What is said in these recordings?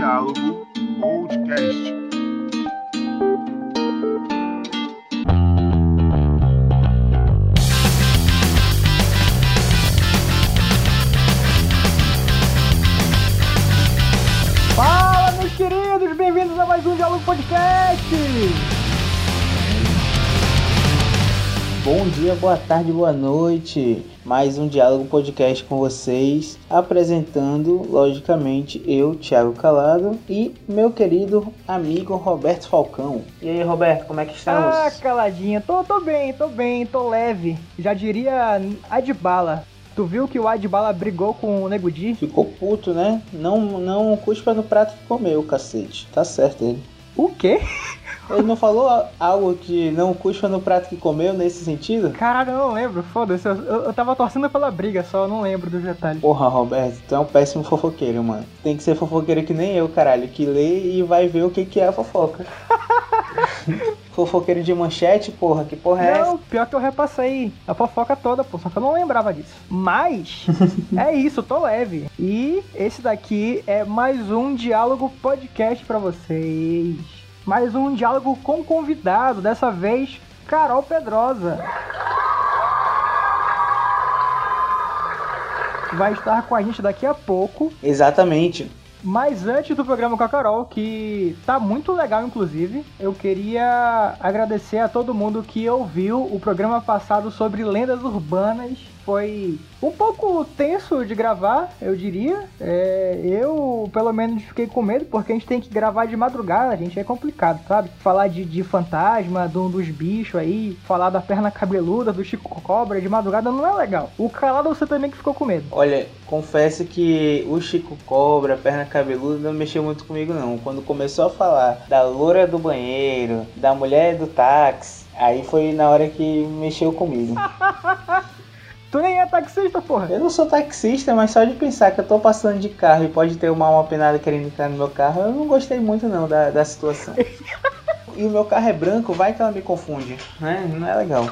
Diálogo Podcast. Fala, meus queridos, bem-vindos a mais um Diálogo Podcast! Bom dia, boa tarde, boa noite. Mais um Diálogo Podcast com vocês, apresentando, logicamente, eu, Thiago Calado, e meu querido amigo Roberto Falcão. E aí, Roberto, como é que estamos? Ah, caladinha, tô, tô bem, tô bem, tô leve. Já diria Adbala. Tu viu que o Adbala brigou com o Nego Di? Ficou puto, né? Não, não cuspa no prato que comeu, cacete. Tá certo ele. O quê? Ele não falou algo que não cuspa no prato que comeu nesse sentido? Caralho, eu não lembro, foda-se. Eu, eu, eu tava torcendo pela briga só, eu não lembro dos detalhes. Porra, Roberto, tu é um péssimo fofoqueiro, mano. Tem que ser fofoqueiro que nem eu, caralho, que lê e vai ver o que, que é a fofoca. fofoqueiro de manchete, porra, que porra é essa? Não, pior que eu repassei a fofoca toda, pô, só que eu não lembrava disso. Mas, é isso, tô leve. E esse daqui é mais um Diálogo Podcast pra vocês. Mais um diálogo com convidado, dessa vez Carol Pedrosa. Vai estar com a gente daqui a pouco. Exatamente. Mas antes do programa com a Carol, que tá muito legal, inclusive, eu queria agradecer a todo mundo que ouviu o programa passado sobre lendas urbanas. Foi um pouco tenso de gravar, eu diria. É, eu, pelo menos, fiquei com medo, porque a gente tem que gravar de madrugada, gente, é complicado, sabe? Falar de, de fantasma, do, dos bichos aí, falar da perna cabeluda, do Chico Cobra de madrugada não é legal. O calado você também que ficou com medo. Olha, confesso que o Chico Cobra, perna cabeluda, não mexeu muito comigo não. Quando começou a falar da loura do banheiro, da mulher do táxi, aí foi na hora que mexeu comigo. Tu nem é taxista, porra. Eu não sou taxista, mas só de pensar que eu tô passando de carro e pode ter uma alma penada querendo entrar no meu carro, eu não gostei muito não da, da situação. e o meu carro é branco, vai que ela me confunde, né? Não é legal.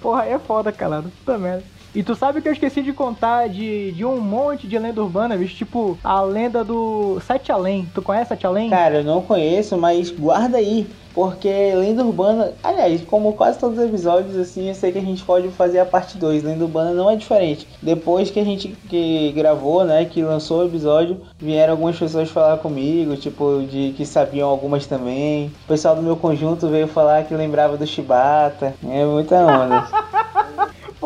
porra, é foda, calado. Puta merda. E tu sabe que eu esqueci de contar de, de um monte de lenda urbana, bicho? Tipo, a lenda do Sete Além. Tu conhece Sete Além? Cara, eu não conheço, mas guarda aí. Porque lenda urbana, aliás, como quase todos os episódios, assim, eu sei que a gente pode fazer a parte 2. Lenda urbana não é diferente. Depois que a gente que gravou, né, que lançou o episódio, vieram algumas pessoas falar comigo, tipo, de que sabiam algumas também. O pessoal do meu conjunto veio falar que lembrava do Chibata. É muita onda.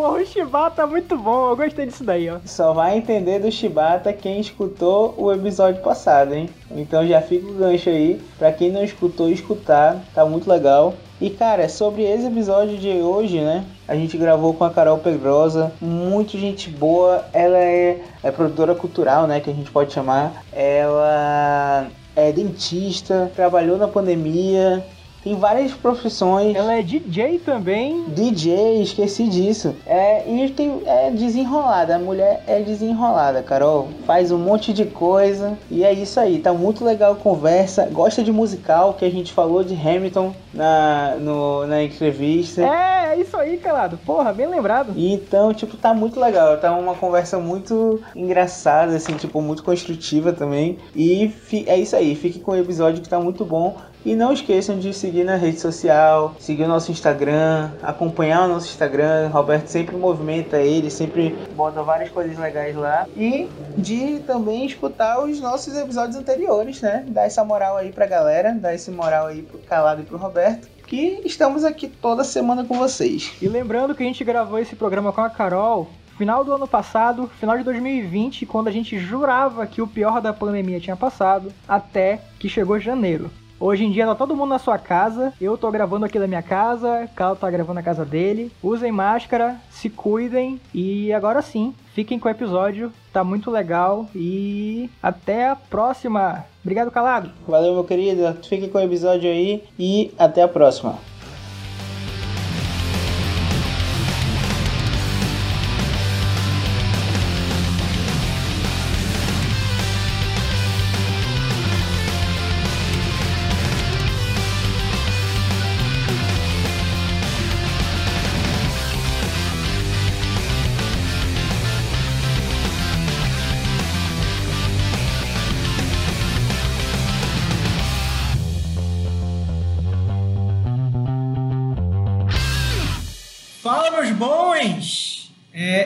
Porra, o Chibata é muito bom, eu gostei disso daí, ó. Só vai entender do Chibata quem escutou o episódio passado, hein? Então já fica o gancho aí, pra quem não escutou, escutar, tá muito legal. E cara, sobre esse episódio de hoje, né? A gente gravou com a Carol Pedrosa, muito gente boa. Ela é, é produtora cultural, né? Que a gente pode chamar. Ela é dentista, trabalhou na pandemia, tem várias profissões. Ela é DJ também. DJ, esqueci disso. É, e tem, é desenrolada. A mulher é desenrolada, Carol. Faz um monte de coisa. E é isso aí. Tá muito legal a conversa. Gosta de musical, que a gente falou de Hamilton na, no, na entrevista. É, é isso aí, calado. Porra, bem lembrado. Então, tipo, tá muito legal. Tá uma conversa muito engraçada, assim, tipo, muito construtiva também. E é isso aí. Fique com o episódio que tá muito bom. E não esqueçam de seguir na rede social, seguir o nosso Instagram, acompanhar o nosso Instagram. O Roberto sempre movimenta ele, sempre bota várias coisas legais lá. E de também escutar os nossos episódios anteriores, né? Dar essa moral aí pra galera, dar esse moral aí pro Calado e pro Roberto. Que estamos aqui toda semana com vocês. E lembrando que a gente gravou esse programa com a Carol final do ano passado, final de 2020, quando a gente jurava que o pior da pandemia tinha passado, até que chegou janeiro. Hoje em dia tá todo mundo na sua casa. Eu tô gravando aqui da minha casa, Carlos tá gravando na casa dele. Usem máscara, se cuidem e agora sim, fiquem com o episódio. Tá muito legal e até a próxima. Obrigado, Calado. Valeu, meu querido. Fiquem com o episódio aí e até a próxima.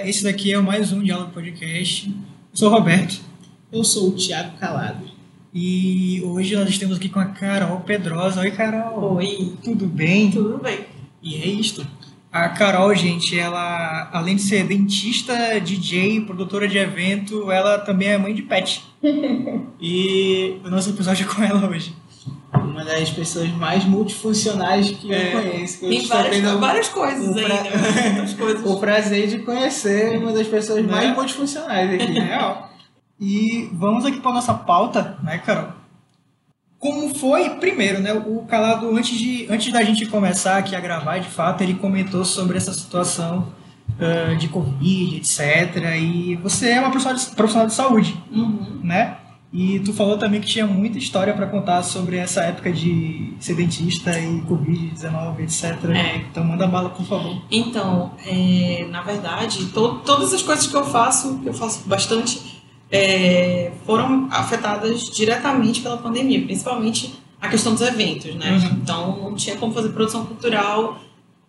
Esse daqui é o mais um Diálogo Podcast. Eu sou o Roberto Eu sou o Thiago Calado. e hoje nós estamos aqui com a Carol Pedrosa. Oi, Carol. Oi. Tudo bem? Tudo bem. E é isto. A Carol, gente, ela, além de ser dentista, DJ, produtora de evento, ela também é mãe de pet. e o nosso episódio é com ela hoje. Uma das pessoas mais multifuncionais que É. eu conheço. que eu Tem várias, tendo várias coisas pra- né? Muitas coisas. o prazer de conhecer uma das pessoas Né? mais multifuncionais aqui. Real. E vamos aqui para nossa pauta, né, Carol? Como foi, primeiro, né, o Calado, antes, de, antes da gente começar aqui a gravar, de fato, ele comentou sobre essa situação ah, de Covid, etc. E você é uma profissional de, profissional de saúde, Uhum. né? E tu falou também que tinha muita história para contar sobre essa época de ser dentista e Covid-19, etc. É. Então manda bala, por favor. Então, é, na verdade, to- todas as coisas que eu faço, que eu faço bastante, é, foram afetadas diretamente pela pandemia, principalmente a questão dos eventos, né? Uhum. Então, não tinha como fazer produção cultural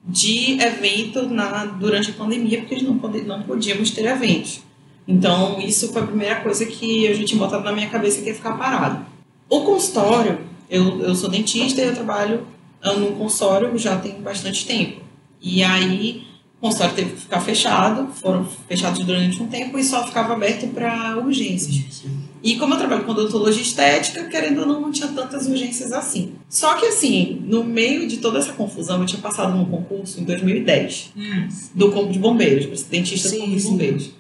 de evento na, durante a pandemia, porque não, pode, não podíamos ter eventos. Então, isso foi a primeira coisa que eu já tinha botado na minha cabeça que ia ficar parado. O consultório, eu, eu sou dentista e eu trabalho num consultório já tem bastante tempo. E aí, o consultório teve que ficar fechado, foram fechados durante um tempo e só ficava aberto para urgências. E como eu trabalho com odontologia estética, querendo ou não, não tinha tantas urgências assim. Só que assim, no meio de toda essa confusão, eu tinha passado num concurso em 2010 do Corpo de Bombeiros, para ser dentista do Sim, Corpo de. Bombeiros.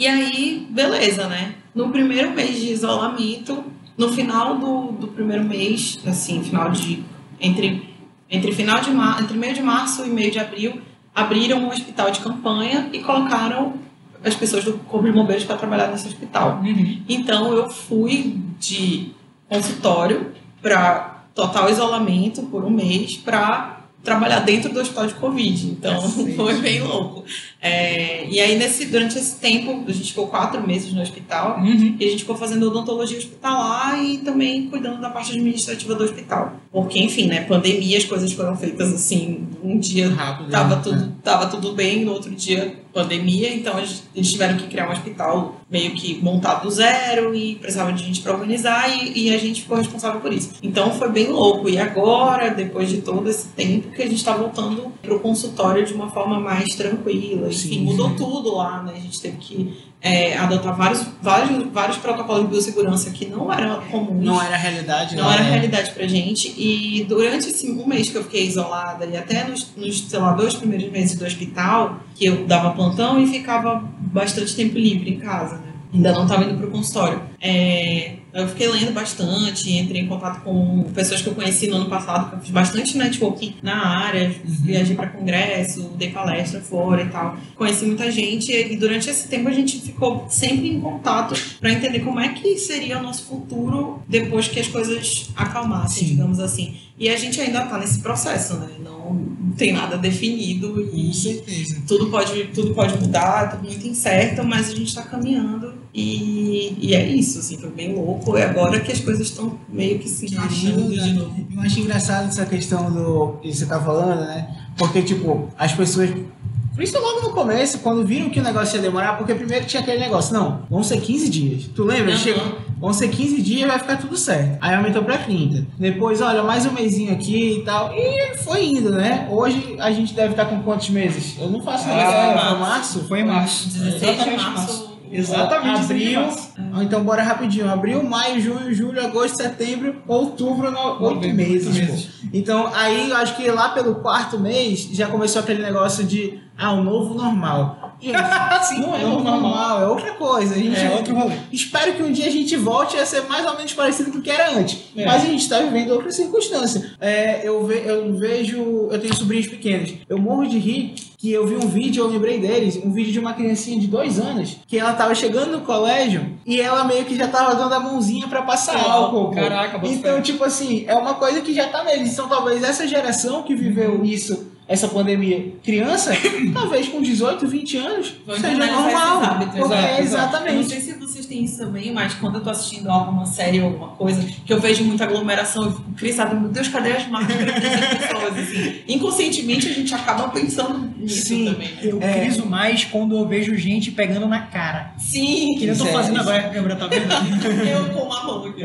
E aí, beleza, né? No primeiro mês de isolamento, no final do, do primeiro mês, assim, final de. Entre, entre final de mar, entre meio de março e meio de abril, abriram um hospital de campanha e colocaram as pessoas do Corpo de Bombeiros para trabalhar nesse hospital. Então eu fui de consultório para total isolamento por um mês para trabalhar dentro do hospital de Covid. Então Cacete. foi bem louco. É, e aí nesse, durante esse tempo, a gente ficou quatro meses no hospital Uhum. e a gente ficou fazendo odontologia hospitalar e também cuidando da parte administrativa do hospital. Porque, enfim, né, pandemia, as coisas foram feitas assim, um dia Rápido. tava né? tudo, tava tudo bem, no outro dia pandemia, então eles, eles tiveram que criar um hospital meio que montado do zero e precisava de gente para organizar e, e a gente ficou responsável por isso. Então foi bem louco. E agora, depois de todo esse tempo, que a gente está voltando pro consultório de uma forma mais tranquila. Enfim, mudou tudo lá, né? A gente teve que é, adotar vários, vários, vários protocolos de biossegurança que não eram comuns Não era realidade, não né? era realidade pra gente. E durante esse um mês que eu fiquei isolada, e até nos, nos, sei lá, dois primeiros meses do hospital, que eu dava plantão e ficava bastante tempo livre em casa, né? Ainda não estava indo pro consultório. É, eu fiquei lendo bastante, entrei em contato com pessoas que eu conheci no ano passado, que eu fiz bastante networking na área, viajei para congresso, dei palestra fora e tal. Conheci muita gente e durante esse tempo a gente ficou sempre em contato para entender como é que seria o nosso futuro depois que as coisas acalmassem, Sim. digamos assim. E a gente ainda tá nesse processo, né? Não tem nada definido e tudo pode, tudo pode mudar, tudo muito incerto, mas a gente está caminhando e, e é isso, assim, foi bem louco. E agora que as coisas estão meio que se encaixando de novo. Eu acho engraçado essa questão do que você tá falando, né? Porque, tipo, as pessoas. Por isso, logo no começo, quando viram que o negócio ia demorar, porque primeiro tinha aquele negócio, não, vão ser 15 dias. Tu lembra? Aham. Chegou, vão ser 15 dias vai ficar tudo certo. Aí aumentou pra 30. Depois, olha, mais um mêsinho aqui e tal. E foi indo, né? Hoje a gente deve estar com quantos meses? Eu não faço Ah, ideia. março. Foi março? Foi em março. 16 de Exatamente março. Exatamente. Abril. Ah, Então bora rapidinho. Abril, maio, junho, julho, agosto, setembro, outubro, no... oito meses. meses. Então aí eu acho que lá pelo quarto mês já começou aquele negócio de ah, o novo normal. Sim, não é novo novo normal, é outra coisa. A gente É outro rolê. Espero que um dia a gente volte a ser mais ou menos parecido com o que era antes. É. Mas a gente está vivendo outras circunstâncias. É, eu, ve- eu vejo. Eu tenho sobrinhos pequenos. Eu morro de rir que eu vi um vídeo, eu lembrei deles, um vídeo de uma criancinha de dois anos, que ela tava chegando no colégio e ela meio que já tava dando a mãozinha pra passar álcool. pô. Caraca, Então, tipo assim, é uma coisa que já tá neles. Então, talvez essa geração que viveu isso essa pandemia criança, talvez com 18, 20 anos, seja normal. Exato, exato. Eu não exatamente. sei se vocês têm isso também, mas quando eu tô assistindo alguma série ou alguma coisa, que eu vejo muita aglomeração, eu fico crisada, meu Deus, cadê as máscaras das pessoas? Assim, inconscientemente a gente acaba pensando nisso Sim. também. Eu É. criso mais quando eu vejo gente pegando na cara. Sim, Que eu tô é- fazendo agora, que a câmera tá vendo. eu com uma mão aqui.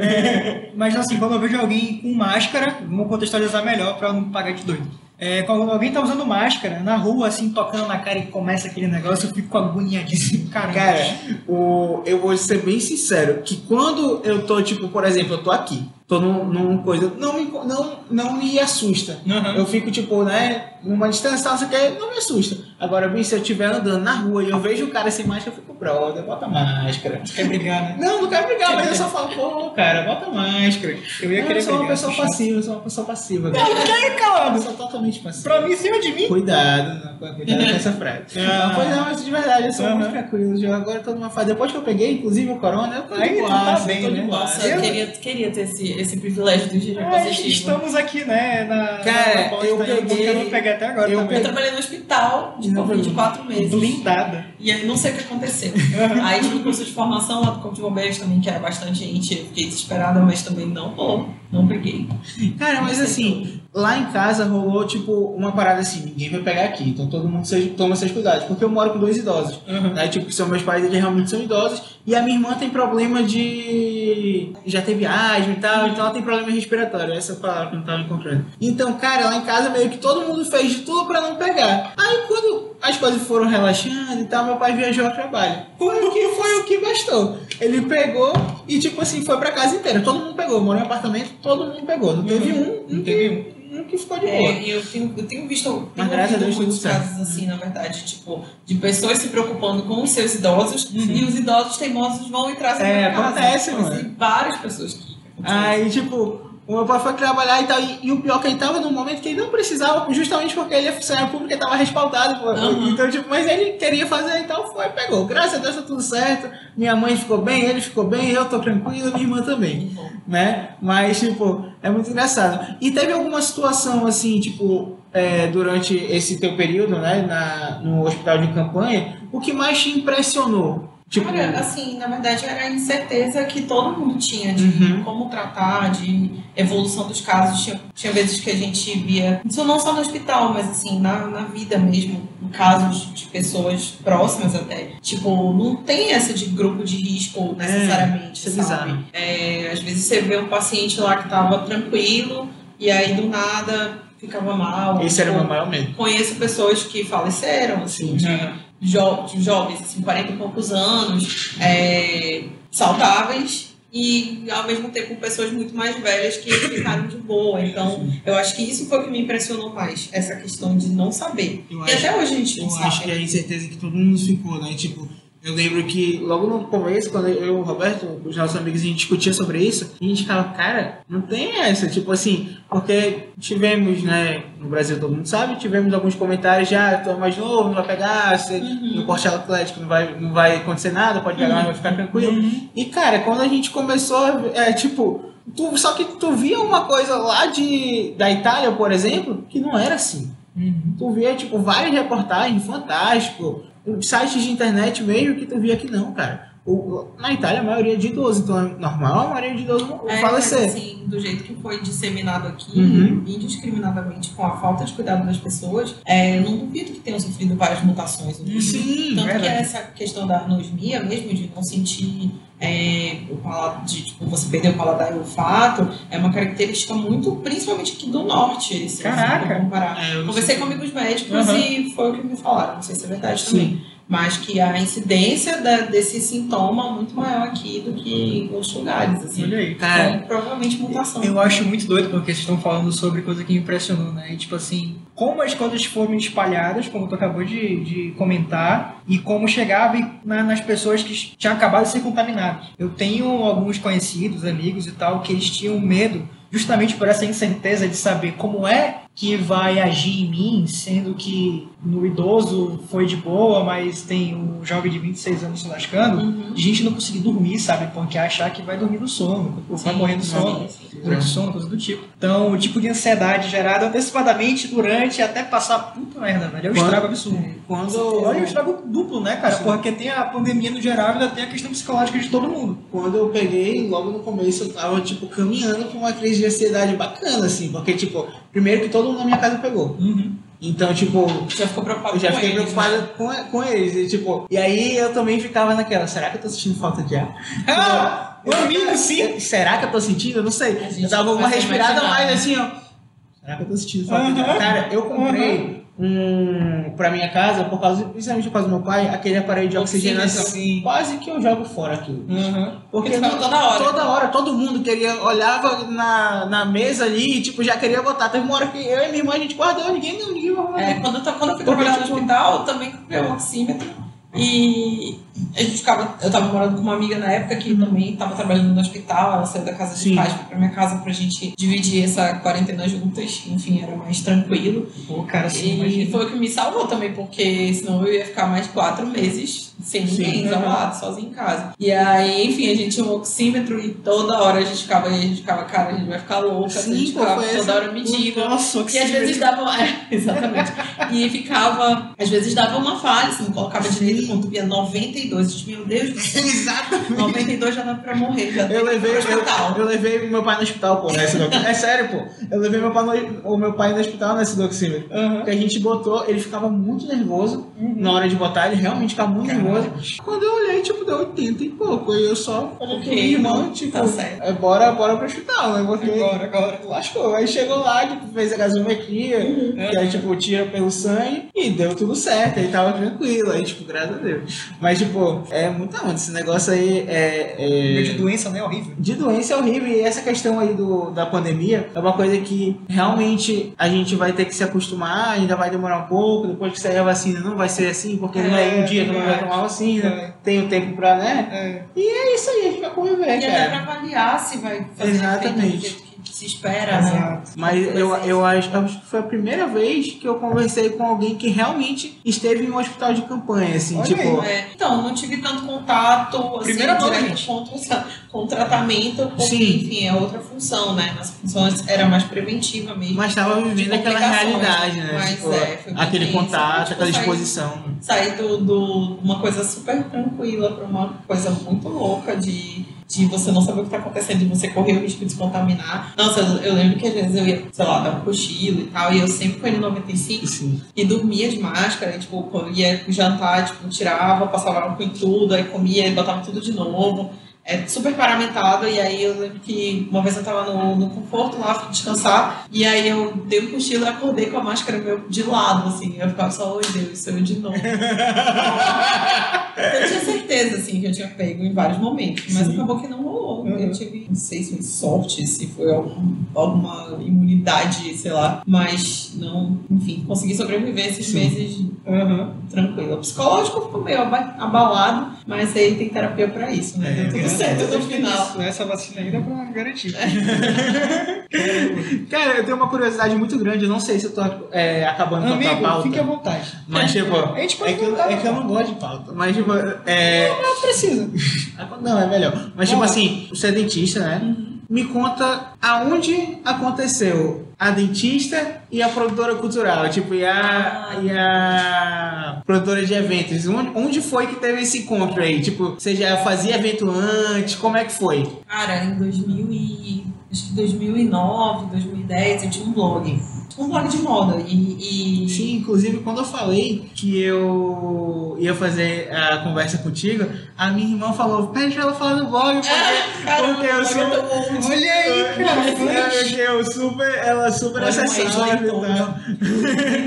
Mas assim, quando eu vejo alguém com máscara, vamos contextualizar melhor pra eu não pagar de doido. É, alguém tá usando máscara na rua, assim, tocando na cara e começa aquele negócio, eu fico agoniadíssimo. Caramba. Cara, o, eu vou ser bem sincero, que quando eu tô, tipo, por exemplo, eu tô aqui, tô num, num coisa, não me, não, não me assusta. Aham. Eu fico, tipo, né, numa distância, você quer, não me assusta. Agora, bem, se eu estiver andando na rua e eu vejo o cara sem máscara, eu fico, brother, bota máscara. Quer brigar, né? Não, não quero brigar, mas eu só falo, pô, cara, bota máscara. Eu ia Não, querer eu sou uma brigar, pessoa puxar. passiva, eu sou uma pessoa passiva. Não, não é, Eu calado. sou totalmente passiva. Pra mim, em cima de mim. Cuidado, não, cuidado com essa frase. Ah. Não, pois não, mas de verdade, eu sou Aham. muito tranquilo. Eu agora tô numa fase. Depois que eu peguei, inclusive, o corona, eu tô Aí de tu boa, tá eu bem, tô de né? Nossa, eu queria, queria ter esse, esse privilégio do giro É, positivo. estamos aqui, né, na, Cara, na eu peguei- eu não peguei até agora eu também. Eu trabalhei no hospital de Não, Covid não. quatro meses. Blindada. E aí não sei o que aconteceu. aí tive um curso de formação lá do Corpo de Bombeiros também, que era bastante gente. Eu fiquei desesperada, mas também não rolou. Não peguei. Cara, mas assim, lá em casa rolou, tipo, uma parada assim, ninguém vai pegar aqui, então todo mundo seja, toma seus cuidados. Porque eu moro com dois idosos. Né? Tipo, que são meus pais, eles realmente são idosos. E a minha irmã tem problema de. Já teve asma e tal, então ela tem problema respiratório. Essa é a palavra que eu não tava encontrando. Então, cara, lá em casa meio que todo mundo fez de tudo pra não pegar. Aí quando as coisas foram relaxando e tal, meu pai viajou ao trabalho. Foi o que, foi o que bastou. Ele pegou e, tipo assim, foi pra casa inteira. Todo mundo pegou. Morou em apartamento, todo mundo pegou. Não teve um, um, Não teve um que ficou de boa. É, eu tenho, eu tenho visto Mas graças a muitos casos assim, na verdade, tipo, de pessoas se preocupando com os seus idosos e os idosos teimosos vão e trazem É, pra casa. acontece, Tipo, mano. assim, várias pessoas que Aí, tipo, o meu pai foi trabalhar e tal, e, e o pior que ele tava num momento que ele não precisava, justamente porque ele é funcionário público e tava respaldado. Aham. Então, tipo, mas ele queria fazer, então foi, pegou. Graças a Deus tá tudo certo. Minha mãe ficou bem, ele ficou bem, eu tô tranquilo, minha irmã também. Bom, Né? Mas, tipo, é muito engraçado. E teve alguma situação, assim, tipo, é, durante esse teu período, né, na, no hospital de campanha, o que mais te impressionou? Tipo, Cara, assim, na verdade era a incerteza que todo mundo tinha de Uhum. como tratar, de evolução dos casos. Tinha, tinha vezes que a gente via, isso não só no hospital, mas assim, na, na vida mesmo, em casos de pessoas próximas até. Tipo, não tem essa de grupo de risco necessariamente, isso é sabe? É, às vezes você vê um paciente lá que tava tranquilo e aí do nada ficava mal. esse era o Tipo, meu maior medo. Conheço pessoas que faleceram, assim, Sim. de jo de jovens, assim, 40 e poucos anos, é, saudáveis e ao mesmo tempo pessoas muito mais velhas que ficaram de boa. Então, eu acho que isso foi o que me impressionou mais, essa questão de não saber. Eu e até hoje a gente não Eu sabe. acho que é a incerteza que todo mundo ficou, né? Tipo, eu lembro que logo no começo, quando eu e o Roberto, os nossos amigos, a gente discutia sobre isso, a gente ficava, cara, não tem essa, tipo assim, porque tivemos, né, no Brasil todo mundo sabe, tivemos alguns comentários já, tu é mais novo, não vai pegar, você, Uhum. no porte atlético não vai, não vai acontecer nada, pode pegar, mas vai ficar tranquilo. E cara, quando a gente começou, é tipo, tu, só que tu via uma coisa lá de, da Itália, por exemplo, que não era assim. Tu via, tipo, várias reportagens, fantástico, sites de internet mesmo que tu via que não, cara. O, na Itália a maioria é de idoso, então é normal a maioria de idoso É, mas falecer. assim, do jeito que foi disseminado aqui, Uhum. indiscriminadamente, com a falta de cuidado das pessoas, é, eu não duvido que tenham sofrido várias mutações. Sim, Tanto que verdade. essa questão da anosmia mesmo, de não sentir é, o paladar, de tipo, você perder o paladar e o olfato, é uma característica muito, principalmente aqui do norte, assim, Caraca. for comparar. É, Conversei sei. com amigos médicos Aham. e foi o que me falaram, não sei se é verdade Sim. também. Mas que a incidência da- desse sintoma é muito maior aqui do que em outros lugares, assim. Olha aí. Cara, Então, provavelmente mutação. Eu acho muito doido porque vocês estão falando sobre coisa que me impressionou, né? E, tipo assim, como as coisas foram espalhadas, como tu acabou de, de comentar, e como chegava na- nas pessoas que tinham acabado de ser contaminadas. Eu tenho alguns conhecidos, amigos e tal, que eles tinham medo justamente por essa incerteza de saber como é que vai agir em mim, sendo que no idoso foi de boa, mas tem um jovem de 26 anos se lascando, Uhum. de gente não conseguir dormir, sabe? Porque achar que vai dormir no sono, ou vai Sim, morrer no sim, sono. sim. durante o sono, coisa do tipo. Então, o tipo de ansiedade gerada antecipadamente, durante, até passar. Puta merda, velho. É um Quando- estrago absurdo. Quando, Olha, é um estrago duplo, né, cara? Porque tem a pandemia no geral e ainda tem a questão psicológica de todo mundo. quando eu peguei, logo no começo, eu tava, tipo, caminhando pra uma crise de ansiedade bacana, assim. Porque, tipo, primeiro que todo mundo na minha casa pegou. Então, tipo, Já ficou preocupado eu já com fiquei eles, preocupado né? com, com eles. E, tipo, e aí eu também ficava naquela, será que eu tô sentindo falta de ar? Ah, Eu- um amigo, sim. Será que eu tô sentindo? Eu não sei. Eu dava uma respirada mais né? assim, ó. Será que eu tô sentindo falta de ar? Cara, eu comprei um pra minha casa, por causa, principalmente por causa do meu pai, aquele aparelho de oxigenação. Sim. Quase que eu jogo fora aquilo. Uhum. Porque ficava toda hora. Toda hora, todo mundo queria, olhava na, na mesa ali, tipo, já queria botar. Teve uma hora que eu e minha irmã a gente guardou, ninguém não, ninguém vai É, quando, eu, quando eu fui trabalhar no tipo- hospital, eu também comprei um oxímetro. E a gente ficava. Eu tava morando com uma amiga na época que também tava trabalhando no hospital. Ela saiu da casa Sim. pais pra minha casa pra gente dividir essa quarentena juntas. Enfim, era mais tranquilo. Pô, cara, E imagina. foi o que me salvou também, porque senão eu ia ficar mais quatro meses sem ninguém, Sim. isolado, sozinho em casa. E aí, enfim, a gente tinha um oxímetro e toda hora a gente ficava, a gente ficava, cara, a gente vai ficar louca, a Sim, gente pô, ficava toda hora medindo. Nossa, E às vezes dava. É, exatamente. E ficava. Às vezes dava uma falha, assim, colocava direito quando via 92. Eu disse, meu Deus do céu, Exato. 92 já dá pra morrer. Já Eu levei, eu, eu levei meu pai no hospital, pô, nesse doxímetro. É sério, pô. Eu levei meu pai no, o meu pai no hospital nesse doxímetro. Porque a gente botou, ele ficava muito nervoso na hora de botar, ele realmente ficava muito nervoso. Quando eu olhei, tipo, deu 80 e pouco. E eu só falei com Ok, minha irmã, não, tipo, tá certo. é, bora, bora pro hospital, né? Porque Agora, agora. lascou. Aí chegou lá, tipo, fez a gasometria, que aí, tipo, tira pelo sangue e deu tudo certo. Aí tava tranquilo. Aí, tipo, graças a Deus. Mas, tipo, é muita onda. Esse negócio aí é. é... De doença, né? Horrível. De doença é horrível e essa questão aí do, da pandemia é uma coisa que realmente a gente vai ter que se acostumar, ainda vai demorar um pouco, depois que sair a vacina não vai ser assim, porque não é um dia que não vai tomar vacina, É. tem o tempo pra, né? É. E é isso aí, a gente vai conviver, E até pra avaliar se vai fazer Exatamente. Se espera, né? Mas eu, eu acho, acho que foi a primeira vez que eu conversei com alguém que realmente esteve em um hospital de campanha, assim, Olha tipo. É, então, não tive tanto contato assim, Primeira mão, direto com, o- com tratamento, porque, Sim. enfim, é outra função, né? Nossa função era mais preventiva mesmo. Mas estava vivendo de aquela realidade, né? Mas Tipo, é, aquele contato, tipo, aquela sair- exposição. sair do, do uma coisa super tranquila para uma coisa muito louca de, de você não saber o que está acontecendo e você correr o risco de se contaminar. Nossa, eu, eu lembro que às vezes eu ia, sei lá, dar um cochilo e tal, e eu sempre fui no 95 Sim. e dormia de máscara, e, tipo, quando ia jantar, tipo, tirava, passava álcool em tudo, aí comia e botava tudo de novo. É super paramentado, e aí eu lembro que uma vez eu tava no, no conforto lá, fui descansar, e aí eu dei um cochilo e acordei com a máscara meu de lado, assim, eu ficava só, oi Deus, sou eu de novo. eu tinha certeza, assim, que eu tinha pego em vários momentos, mas Sim. acabou que não rolou. Uhum. Eu tive, não sei se foi sorte, se foi algum, alguma imunidade, sei lá, mas não, enfim, consegui sobreviver esses Sim. meses Uhum. tranquilo. O psicológico ficou meio aba- abalado, mas aí tem terapia pra isso, né? É, certo no tem final. né? Essa vacina ainda é pra garantir. Cara, eu tenho uma curiosidade muito grande, eu não sei se eu tô é, acabando com a Amigo, pauta. fique à vontade. Mas, tipo, A gente pode é que, eu, voltar, é que eu não gosto de pauta. Mas, tipo, é. Não precisa. Não, é melhor. Mas, tipo Vai lá. assim, você é dentista, né? Me conta aonde aconteceu a dentista e a produtora cultural, tipo, e a, Ah. e a produtora de eventos. Onde, onde foi que teve esse encontro aí? Tipo, você já fazia evento antes? Como é que foi? Cara, em 2000 e, acho que 2009, 2010, eu tinha um blog. Um blog de moda e... e- Sim, inclusive quando eu falei que eu ia fazer a conversa contigo, a minha irmã falou, pede pra ela falar no blog, porque, Caramba, porque eu é bom. Olha aí, cara. É, porque eu super, ela super Olha, acessava mãe, e tal.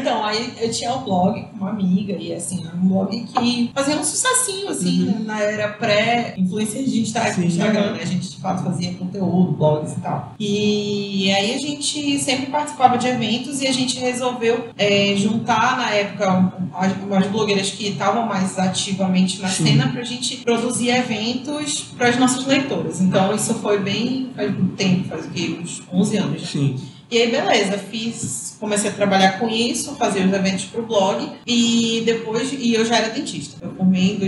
Então, aí eu tinha um blog com uma amiga, e assim, era um blog que fazia um sucessinho, assim, Uhum. na era pré-influência de Sim. Instagram, né? A gente, de fato, fazia conteúdo, blogs e tal. E aí a gente sempre participava de eventos e a gente resolveu é, juntar, na época, as, as blogueiras que estavam mais ativamente na Sim. cena pra gente produzir eventos para as nossas leitoras. Então, isso foi bem faz muito tempo, faz o quê? Uns 11 anos já. Sim. E aí, beleza, fiz, comecei a trabalhar com isso, fazer os eventos pro blog e depois, e eu já era dentista. Eu formei em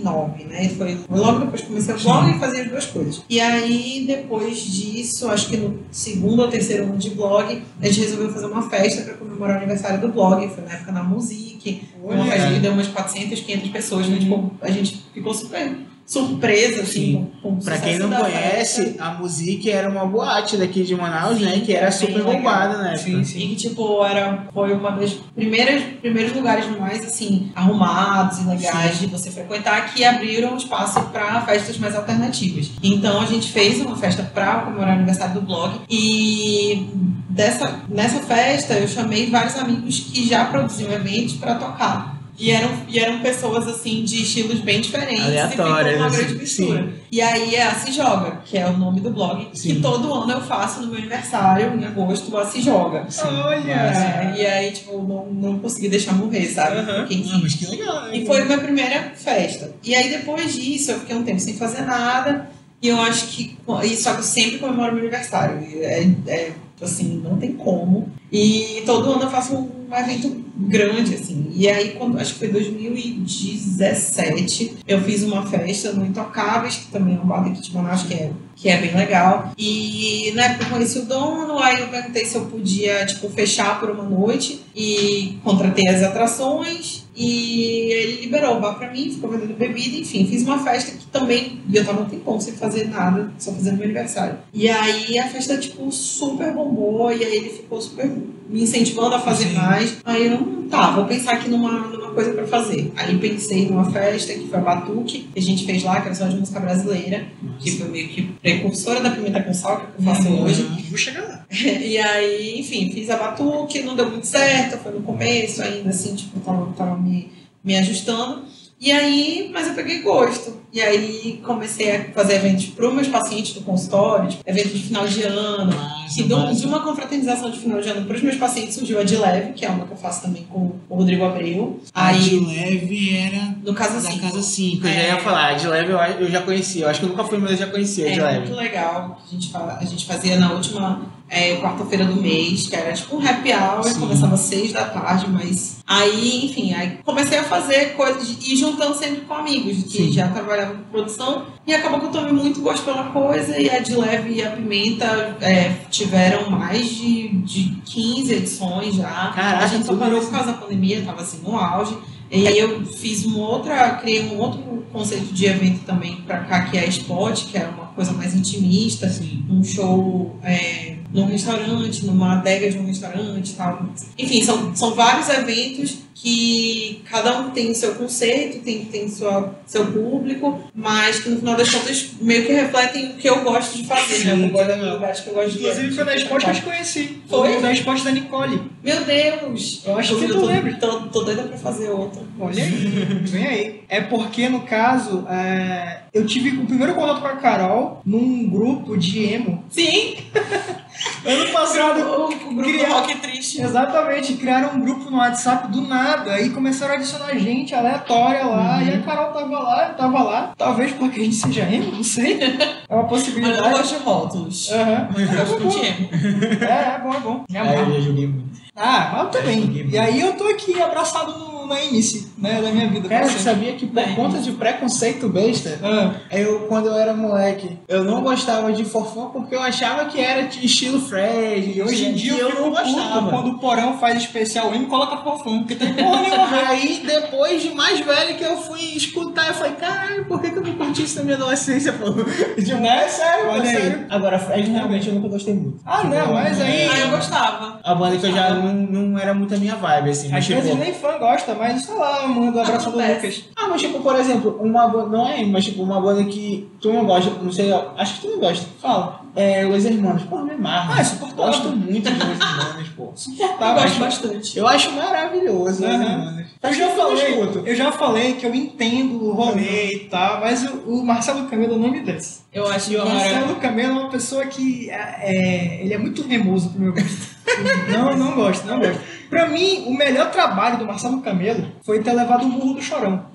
2009, né? Foi logo depois que comecei o blog e fazia as duas coisas. E aí, depois disso, acho que no segundo ou terceiro ano de blog, a gente resolveu fazer uma festa para comemorar o aniversário do blog. Foi na época na Music, uma festa que deu umas 400, 500 pessoas, né? Tipo, a gente ficou super surpresa, assim, Sim. sucesso quem não conhece, a Music era uma boate daqui de Manaus, Sim, né? Que era super bombada época. Sim, sim. E que, tipo, era, foi uma das primeiras primeiros lugares mais, assim, arrumados e legais de você frequentar que abriram espaço para festas mais alternativas. Então, a gente fez uma festa para comemorar o aniversário do blog e dessa, nessa festa eu chamei vários amigos que já produziam eventos para tocar. E eram, e eram pessoas, assim, de estilos bem diferentes. Aleatórias, E ficou uma assim, grande mistura. sim. E aí é a Se Joga, que é o nome do blog, Sim. que todo ano eu faço no meu aniversário, em agosto, a Se Joga. Olha! É, e aí, tipo, não, não consegui deixar morrer, sabe? Aham. Fiquei Ah, mas que legal? E foi minha primeira festa. E aí, depois disso, eu fiquei um tempo sem fazer nada. E eu acho que. E só que eu sempre comemoro meu aniversário. É, é, assim, não tem como. E todo ano eu faço um evento grande, assim. E aí, quando, acho que foi 2017, eu fiz uma festa no Intocáveis, que também é um bar daqui de Manaus, que é, que é bem legal. E na época eu conheci o dono, aí eu perguntei se eu podia, tipo, fechar por uma noite. E contratei as atrações. E ele liberou o bar pra mim, ficou vendendo bebida, enfim, fiz uma festa que também. E eu tava um tempão sem fazer nada, só fazendo meu aniversário. E aí a festa, tipo, super bombou, e aí ele ficou super me incentivando a fazer Sim. mais. Aí eu, tá, vou pensar aqui numa, numa coisa pra fazer. Aí pensei numa festa que foi a Batuque, que a gente fez lá, que era só de música brasileira, que foi meio que precursora da Pimenta com Sal, que eu faço Uhum. hoje. Vou chegar lá. E aí, enfim, fiz a batuque, não deu muito certo, foi no começo ainda, assim, tipo, tava, tava me, me ajustando. E aí, mas eu peguei gosto. E aí comecei a fazer eventos para os meus pacientes do consultório, tipo, eventos de final de ano. E do- massa. de uma confraternização de final de ano para os meus pacientes surgiu a de leve, que é uma que eu faço também com o Rodrigo Abreu. A de Aí, leve era no caso da assim, Casa 5. Eu já É. ia falar, a de leve eu, eu já conhecia. Eu acho que eu nunca fui, mas eu já conhecia a É de leve. muito legal. A gente, a gente fazia na última é, quarta-feira do mês, que era tipo um happy hour, Sim. começava às seis da tarde, mas aí, enfim, aí comecei a fazer coisas e juntando sempre com amigos que Sim. já trabalhavam com produção. E acabou que eu tomei muito gosto pela coisa, e a de leve e a pimenta é, tiveram mais de, de 15 edições já. Caraca, a gente só parou por causa da pandemia, tava assim no auge. E aí eu fiz uma outra, criei um outro conceito de evento também pra cá, que é a Spot, que era uma coisa mais intimista, Sim. um show é, num restaurante, numa adega de um restaurante e tal. Enfim, são, são vários eventos que cada um tem o seu conceito, tem, tem sua, seu público, mas que no final das contas meio que refletem o que eu gosto de fazer, né? Sim, Eu gosto de lugares que eu gosto de Inclusive foi na Spot que eu te conheci. Foi? Na Spot da Nicole. Meu Deus! Eu acho que eu tu tô, lembra. Tô, tô doida pra fazer outra. Olha aí, vem aí. É porque, no caso, é, eu tive o primeiro contato com a Carol num grupo de emo. Sim! Ano passado, O, o grupo Criar- Rock Triste. Exatamente, criaram um grupo no WhatsApp do nada e começaram a adicionar gente aleatória lá. E a Carol tava lá, eu tava lá. Talvez porque a gente seja emo, não sei. É uma Mas eu possibilidade. gosto de rótulos. Aham. Eu gosto É de emo. É, é bom, é bom. Eu já joguei muito. Ah, mas eu É, também. E aí eu tô aqui abraçado no, na início, né, da minha vida. Cara, você sabia que por conta de preconceito besta, Ah, eu, quando eu era moleque, eu não gostava de forfã porque eu achava que era de estilo Fred. e hoje em dia eu, eu não puto gostava. quando o porão faz especial M coloca fofão, porque tem porra nenhuma. Aí, depois de mais velho que eu fui escutar, eu falei, caralho, por que, que eu não curti isso na minha adolescência, pô? De Né? Sério, Olha aí. sério. Agora, Fred realmente eu nunca gostei muito. Ah, não, mas aí- Ah, eu gostava. A banda que eu já não, não era muito a minha vibe, assim. Às vezes tipo, nem fã gosta, mas sei lá, manda um abraço do. Lucas. ah, mas tipo, por exemplo, uma banda, não é, mas tipo, uma banda que tu não gosta, não sei, acho que tu não gosta. Fala. É, Los Hermanos. Pô, me amarra. Ah, é suportável. Gosto muito de Los Hermanos, pô. Eu Suportável. gosto bastante. Eu acho maravilhoso Los Aham. Hermanos. Eu já, que eu falei, eu já falei que eu entendo o rolê e tal, mas o, o Marcelo Camelo não me desce. Eu acho E o que Marcelo Camelo é uma pessoa que é, é- ele é muito remoso pro meu gosto. Não, não gosto, não gosto. Pra mim, o melhor trabalho do Marcelo Camelo foi ter levado o murro do Chorão.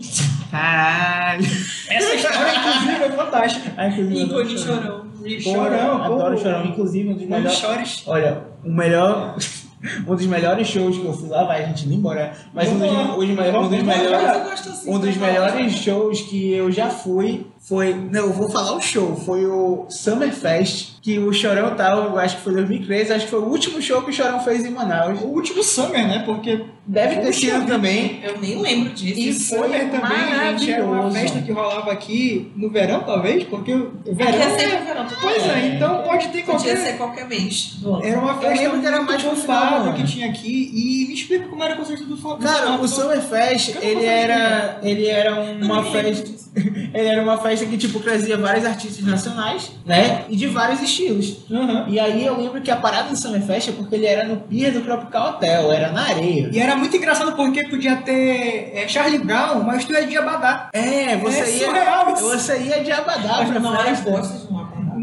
Caralho. Essa história, inclusive, é fantástica. Que lindo. ícone chorão. Pô, Chorão, Adoro chorão, inclusive um dos Não melhores. chores. Olha, o melhor. um dos melhores shows que eu fui lá, vai a gente indo embora. Mas um dos, lá. os me- um dos Vamos lá, melhores. Mas eu gosto assim, Um dos melhores shows que eu já fui foi. Não, eu vou falar o show. Foi o Summerfest, que o Chorão tava, eu acho que foi 2013, acho que foi o último show que o Chorão fez em Manaus. O último Summer, né? Porque Deve ter sido também. Eu nem lembro disso. E o foi Summer também, gente, era uma festa que rolava aqui no verão, talvez, porque o verão. Aqui é sempre verão. todo Pois ano. é, então pode ter Podia qualquer. ser qualquer mês do ano. Era uma festa que era mais ano. que tinha aqui. E me explica como era o conceito do do Cara, o Summerfest, ele era, ele era uma festa, ele era uma festa que tipo trazia vários artistas nacionais, né, e de vários estilos. Aham. E aí eu lembro que a parada do Summerfest é porque ele era no pier do Tropical Hotel, era na areia. E era muito engraçado porque podia ter é, Charlie Brown, mas tu é de Abadá. É, você É ia, surreal você ia de Abadá Mas pra não era festa. banda.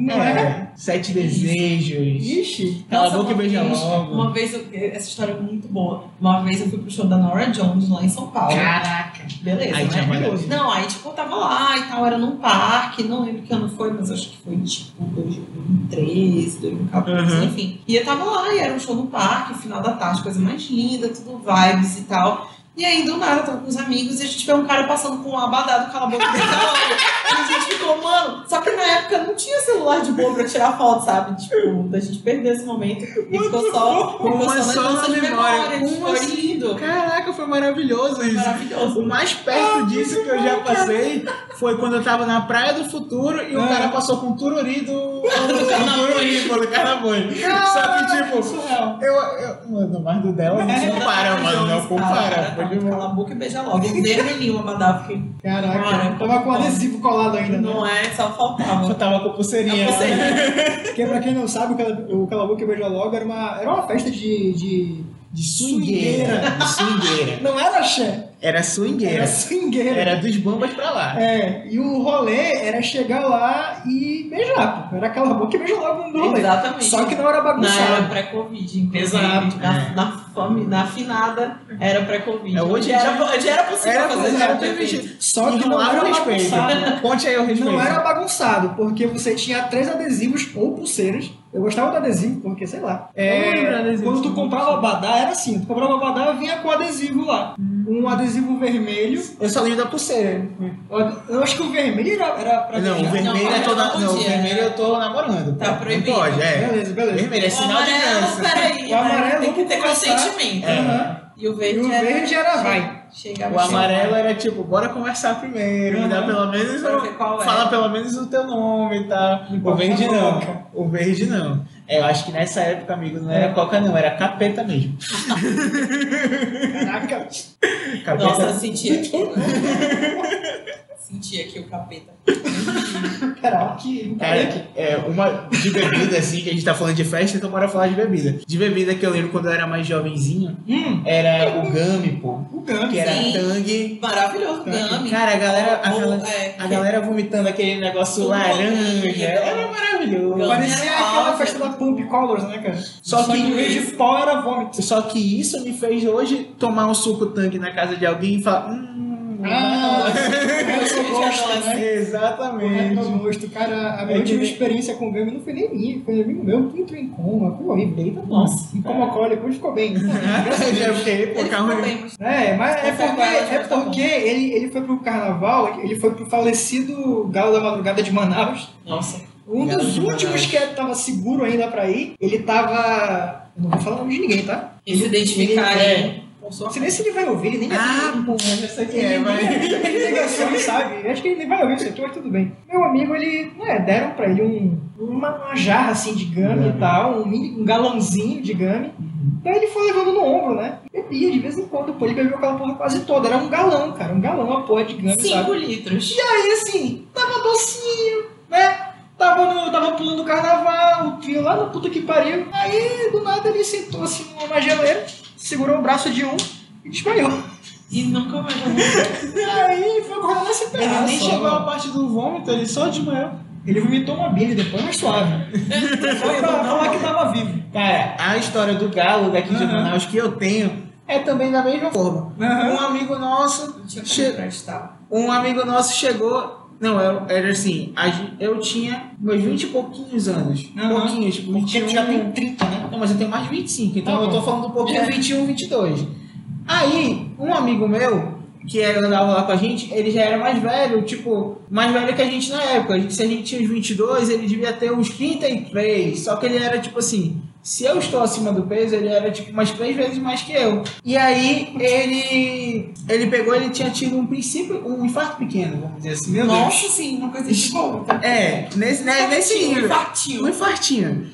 Não é? É, Sete desejos. Ixi. Cala a boca e beija logo. Uma vez, eu- essa história é muito boa. Uma vez eu fui pro show da Nora Jones lá em São Paulo. Caraca. Beleza, Aí tinha né? maravilhoso. Não, aí tipo, eu tava lá e tal, era num parque, não lembro que ano foi, mas acho que foi tipo 2013, 2014, Uhum. enfim. E eu tava lá e era um show no parque, final da tarde, coisa mais linda, tudo vibes e tal. E aí, do nada, eu tava com os amigos e a gente vê um cara passando com um abadado, cala a boca, beija logo. E a gente ficou, mano, só que na época não tinha celular de boa pra tirar foto, sabe? Tipo, da gente perder esse momento e ficou só, ficou Uma só só na nossa na memória. memória. Tipo, Uma foi lindo. Caraca, foi maravilhoso isso. Maravilhoso. O mais perto disso que eu já passei foi quando eu tava na Praia do Futuro e o Ah. cara passou com o tururi do, do pô, do Carnabanho. Só que, tipo, eu, eu. Mano, mas do dela não compara, mano. Não compara. Cala a boca e beija logo. Um vermelhinho, uma badava. Fiquei, Caraca, Cara, tava com adesivo colado ainda, né? Não é, só faltava. tava com pulseirinha. A pulseirinha. Porque pra quem não sabe, o Cala- a Boca e Beija Logo era uma, era uma festa de, de... De swingueira. De swingueira. Não era axé, Era swingueira. era swingueira. Era dos bambas pra lá. É, e o rolê era chegar lá e beijar, pô. Era Cala a Boca e Beija Logo no rolê. Exatamente. Só que não era Na era bagunçado. pré-Covid, inclusive. Exato. Na, É. na, na afinada era pré-Covid. É, hoje era, já era possível Era, fazer era permitido. Só que não Enrolava era o respeito. bagunçado. Conte aí o respeito. Não era bagunçado, porque você tinha três adesivos ou pulseiras. Eu gostava do adesivo, porque, sei lá. É, adesivo. quando tu comprava abadá, era assim. Tu comprava abadá, vinha com adesivo lá. Um adesivo vermelho. Eu só lembro da pulseira. Eu acho que o vermelho era, era pra Não, o vermelho Não, é toda. não Não, o vermelho eu tô namorando. Tá proibido. Não pode, é. Beleza, beleza. Vermelho é sinal de amarelo, dança. peraí. O amarelo, Tem que ter vamos começar. consentimento. Aham. E o verde E o era... verde era vai. Chegava O amarelo era tipo, bora conversar primeiro, me dá Uhum. pelo menos o, é. fala pelo menos o teu nome e tal. O verde não. O verde não. É, eu acho que nessa época, amigo, não era É. coca não, era capeta mesmo. Caraca. Capeta. Nossa, eu senti aqui. senti aqui o capeta. Caraca, que. Cara, que- é, uma de bebida, assim, que a gente tá falando de festa, então bora falar de bebida. De bebida que eu lembro quando eu era mais jovenzinho, Hum, era o Gummy, pô. o Gummy. Que era Sim. tangue. Maravilhoso, Gami. Cara, a galera, a, Ou- galera, é, a galera vomitando aquele negócio laranja. Era maravilhoso. Gummy. Parecia Era aquela festa da Pump Colors, né, cara? Só que- em vez de pó era vômito. Só que isso me fez hoje tomar um suco tangue na casa de alguém e falar. Hum, Ah, eu sou gosto, né? Exatamente. gosto. Cara, a minha É última experiência com o Gummy não foi nem minha, foi um amigo meu que entrou em coma, foi horrível. Eita, Nossa. E como alcoólico, depois ficou bem. Já fiquei, pô, Ele bem, mas É, mas é porque, é porque ele, ele foi pro carnaval, ele foi pro falecido Galo da Madrugada de Manaus. Nossa. Um Galo dos últimos Manaus. que tava seguro ainda pra ir, ele tava. Eu não vou falar o nome de ninguém, tá? E se sua sei nem se ele vai ouvir, ele nem Ah, pô, é, mas. sabe? Acho que ele nem vai ouvir isso aqui, mas tudo bem. Meu amigo, ele, né, deram pra ele um, uma, uma jarra assim de gami e tal, um, mini, um galãozinho de gami. Daí ele foi levando no ombro, né? Bebia de vez em quando, pô, ele bebeu aquela porra quase toda. Era um galão, cara, um galão, uma porra de gami, sabe? 5 litros. E aí, assim, tava docinho, né? Tava, no, tava pulando o carnaval, o trio lá na puta que pariu. Aí, do nada, ele sentou assim numa geleira, segurou o braço de um e desmaiou. E nunca mais vou Aí foi correndo nesse Ele pedaço. nem ó. chegou a parte do vômito, ele só desmaiou. Ele vomitou uma bilha depois, mas suave. Só pra falar que tava vivo. Cara, a história do galo daqui de. Manaus que eu tenho é também da mesma forma. Uhum. Um amigo nosso, che- um amigo nosso chegou Não, eu, era assim, eu tinha meus 20 e pouquinhos anos. Aham. Pouquinhos, tipo, Porque 21. tu já tem 30, né? Não, mas eu tenho mais de 25, então Tá eu tô falando um pouquinho É. 21, 22. Aí, um amigo meu, que era, andava lá com a gente, ele já era mais velho, tipo, mais velho que a gente na época. Se a gente tinha uns 22, ele devia ter uns 33. Só que ele era tipo assim. Se eu estou acima do peso, ele era tipo umas três vezes mais que eu. E aí ele ele pegou, ele tinha tido um princípio, um infarto pequeno, vamos dizer assim. Meu Nossa, Deus. sim, uma coisa de boa. É, nesse, né, nesse Um infartinho. Um infartinho.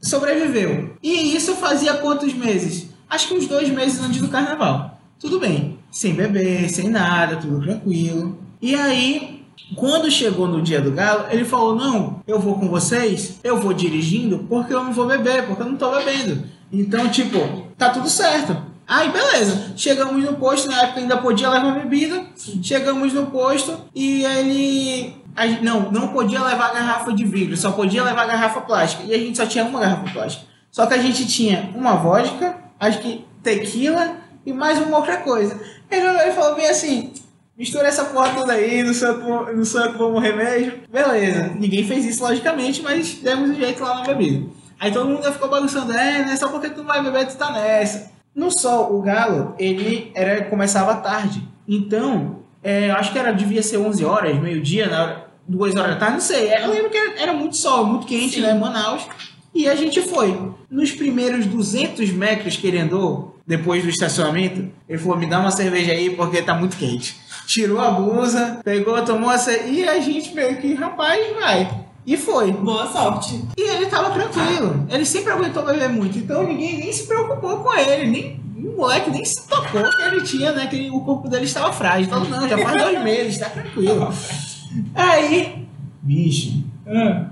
Sobreviveu. E isso fazia quantos meses? Acho que uns dois meses antes do carnaval. Tudo bem. Sem beber, sem nada, tudo tranquilo. E aí, quando chegou no dia do galo, ele falou: Não, eu vou com vocês, eu vou dirigindo porque eu não vou beber, porque eu não tô bebendo. Então, tipo, tá tudo certo. Aí, beleza. Chegamos no posto, na época ainda podia levar bebida. Chegamos no posto e ele. a não, não podia levar garrafa de vidro, só podia levar garrafa plástica. E a gente só tinha uma garrafa plástica. Só que a gente tinha uma vodka, acho que tequila e mais uma outra coisa. Ele olhou e falou bem assim: mistura essa porra toda aí, não sou, eu que vou- não sou eu que vou morrer mesmo. Beleza. Ninguém fez isso, logicamente, mas demos um jeito lá na bebida. Aí todo mundo ficou bagunçando, é, né? Só porque tu não vai beber, tu tá nessa. No sol, o galo, ele era, começava tarde. Então, é, eu acho que era, devia ser 11 horas, meio-dia, na hora, duas horas da tarde, não sei. Eu lembro que era, era muito sol, muito quente, Sim. né? Manaus. E a gente foi. Nos primeiros 200 metros que ele andou, depois do estacionamento, ele falou: me dá uma cerveja aí porque tá muito quente. Tirou a blusa, pegou, tomou a cerveja. E a gente meio que, rapaz, vai. E foi. Boa sorte. E ele tava tranquilo. Ele sempre aguentou beber muito. Então ninguém nem se preocupou com ele. Nem, o moleque nem se tocou que ele tinha, né? Que o corpo dele estava frágil. Falou, não, já faz dois meses, tá tranquilo. Aí, bicho, Ah,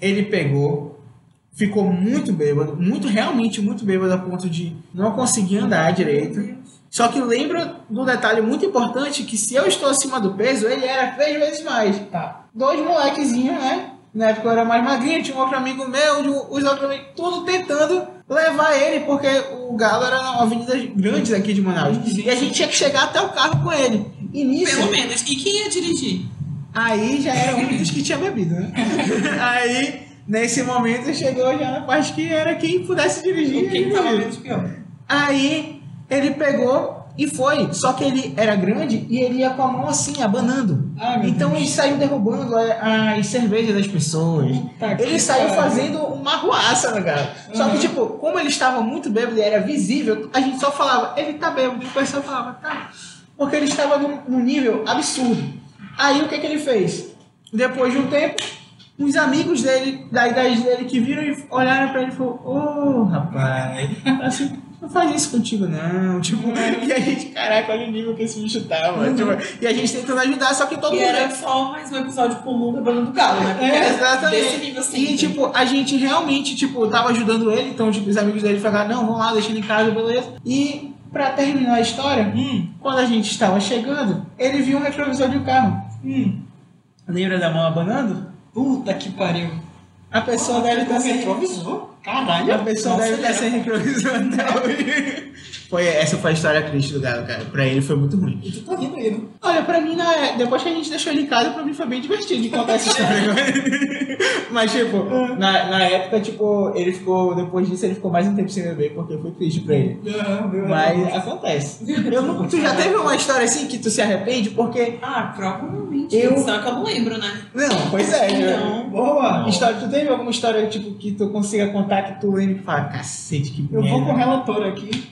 ele pegou, ficou muito bêbado, muito, realmente muito bêbado a ponto de não conseguir andar direito. Só que lembra do detalhe muito importante que se eu estou acima do peso, ele era três vezes mais. tá. Dois molequezinhos, né? Na época eu era mais magrinho, tinha um outro amigo meu, de- os outros amigos, tudo tentando levar ele, porque o Galo era uma avenida grande aqui de Manaus. E a gente tinha que chegar até o carro com ele. E nisso, Pelo menos. E quem ia dirigir? aí já era um dos que tinha bebido, né? aí, nesse momento, chegou já na parte que era quem pudesse dirigir. Quem tava dirigir. menos pior? Aí ele pegou e foi. Só que ele era grande e ele ia com a mão assim, abanando. Meu então Deus. ele saiu derrubando as cervejas das pessoas. Puta Ele saiu pariu. fazendo uma ruaça, né, cara? Só que, Uhum. tipo, como ele estava muito bêbado e era visível, a gente só falava, ele tá bêbado. E o pessoal falava, tá. Porque ele estava num, num nível absurdo. Aí o que, que ele fez? Depois de um tempo, uns amigos dele, da idade dele, que viram e olharam pra ele e falaram, ô rapaz, assim, não faz isso contigo não. Tipo, e a gente, caraca, olha o nível que esse bicho tá, mano. Tipo, e a gente tentando ajudar, só que todo E mundo. era só mais um episódio comum do Bando do Galo, né? Porque É, exatamente. Desse nível assim. E, tipo, a gente realmente, tipo, tava ajudando ele, então, tipo, os amigos dele falaram, não, vamos lá, deixa ele em casa, beleza. E, pra terminar a história, Hum, quando a gente estava chegando, ele viu um retrovisor de um carro. hum. Lembra da mão abanando? Puta que pariu. A pessoa deve estar Com sem retrovisor? Caralho. A pessoa Nossa, deve estar retrovisor até hoje. Foi, essa foi a história triste do Galo, cara. Pra ele foi muito ruim. E tu tá rindo aí, né? Olha, pra mim, na, depois que a gente deixou ele em casa, pra mim foi bem divertido de contar essa história. Mas, tipo, na, na época, tipo, ele ficou, depois disso, ele ficou mais um tempo sem beber, porque foi triste pra ele. Não, Mas acontece. Eu não, tu já teve uma história assim que tu se arrepende? Porque. Ah, provavelmente. Eu- Só que eu não lembro, né? Não, pois é, já- Então, Boa. História, tu teve alguma história tipo, que tu consiga contar que tu lembra e fala, cacete, que Eu vou com o merda. relator aqui.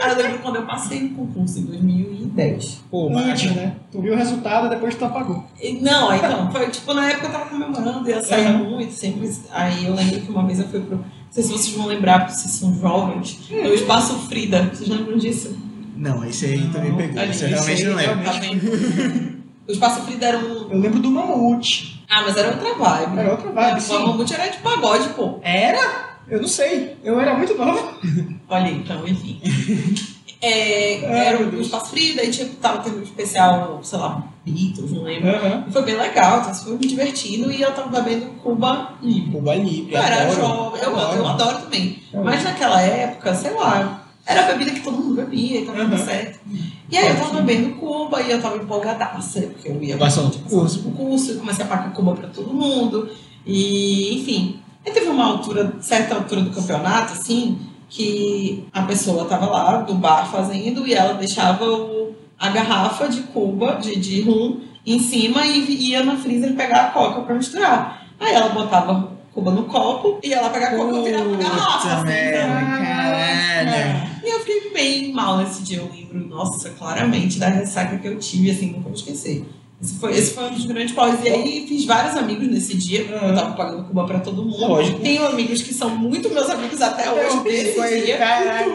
ah, eu lembro quando eu passei no concurso em 2010. Pô, Antes, né? Tu viu o resultado, depois tu apagou. E- Não, então, foi tipo, na época eu tava comemorando, ia sair Uhum. muito, sempre. Aí eu lembro que uma vez eu fui pro. Não sei se vocês vão lembrar, porque vocês são jovens. No Espaço Frida. Vocês lembram disso? Não, esse aí tu me pegou. Ali, Esse eu realmente não lembro. Tá? O Espaço Frida era um. Eu lembro do Mamute. Ah, mas era outra vibe. Era outra vibe, O sim. Mamute era de pagode, pô. Era? Eu não sei. Eu era muito novo. Olha então, enfim. É, Ai, era o. Espaço Frida, e tipo, tava tendo um especial, sei lá, Beatles, não lembro. E foi bem legal, então, foi muito divertido e eu tava bebendo Cuba Libre. Cuba Libre, Eu era jovem, eu, eu adoro também. Mas naquela época, sei lá, era a bebida que todo mundo bebia e tava tudo Uhum. certo. E aí eu tava bebendo Cuba e eu tava empolgadaça, porque eu ia tipo, pro curso. pro curso, eu comecei a pagar Cuba pra todo mundo. E, enfim. Aí teve uma altura, certa altura do campeonato, assim, que a pessoa tava lá no bar fazendo e ela deixava o- a garrafa de Cuba, de, de rum, em cima e ia na freezer pegar a coca pra misturar. Aí ela botava Cuba no copo e ela pegava a coca e virava a garrafa. Assim, merda, sabe? E eu fiquei bem mal nesse dia, eu lembro, nossa, claramente da ressaca que eu tive, assim, nunca vou esquecer. Esse foi, esse foi um dos grandes paus. E aí fiz vários amigos nesse dia, porque eu tava pagando Cuba pra todo mundo. Lógico. Tenho amigos que são muito meus amigos até hoje desse Foi, dia.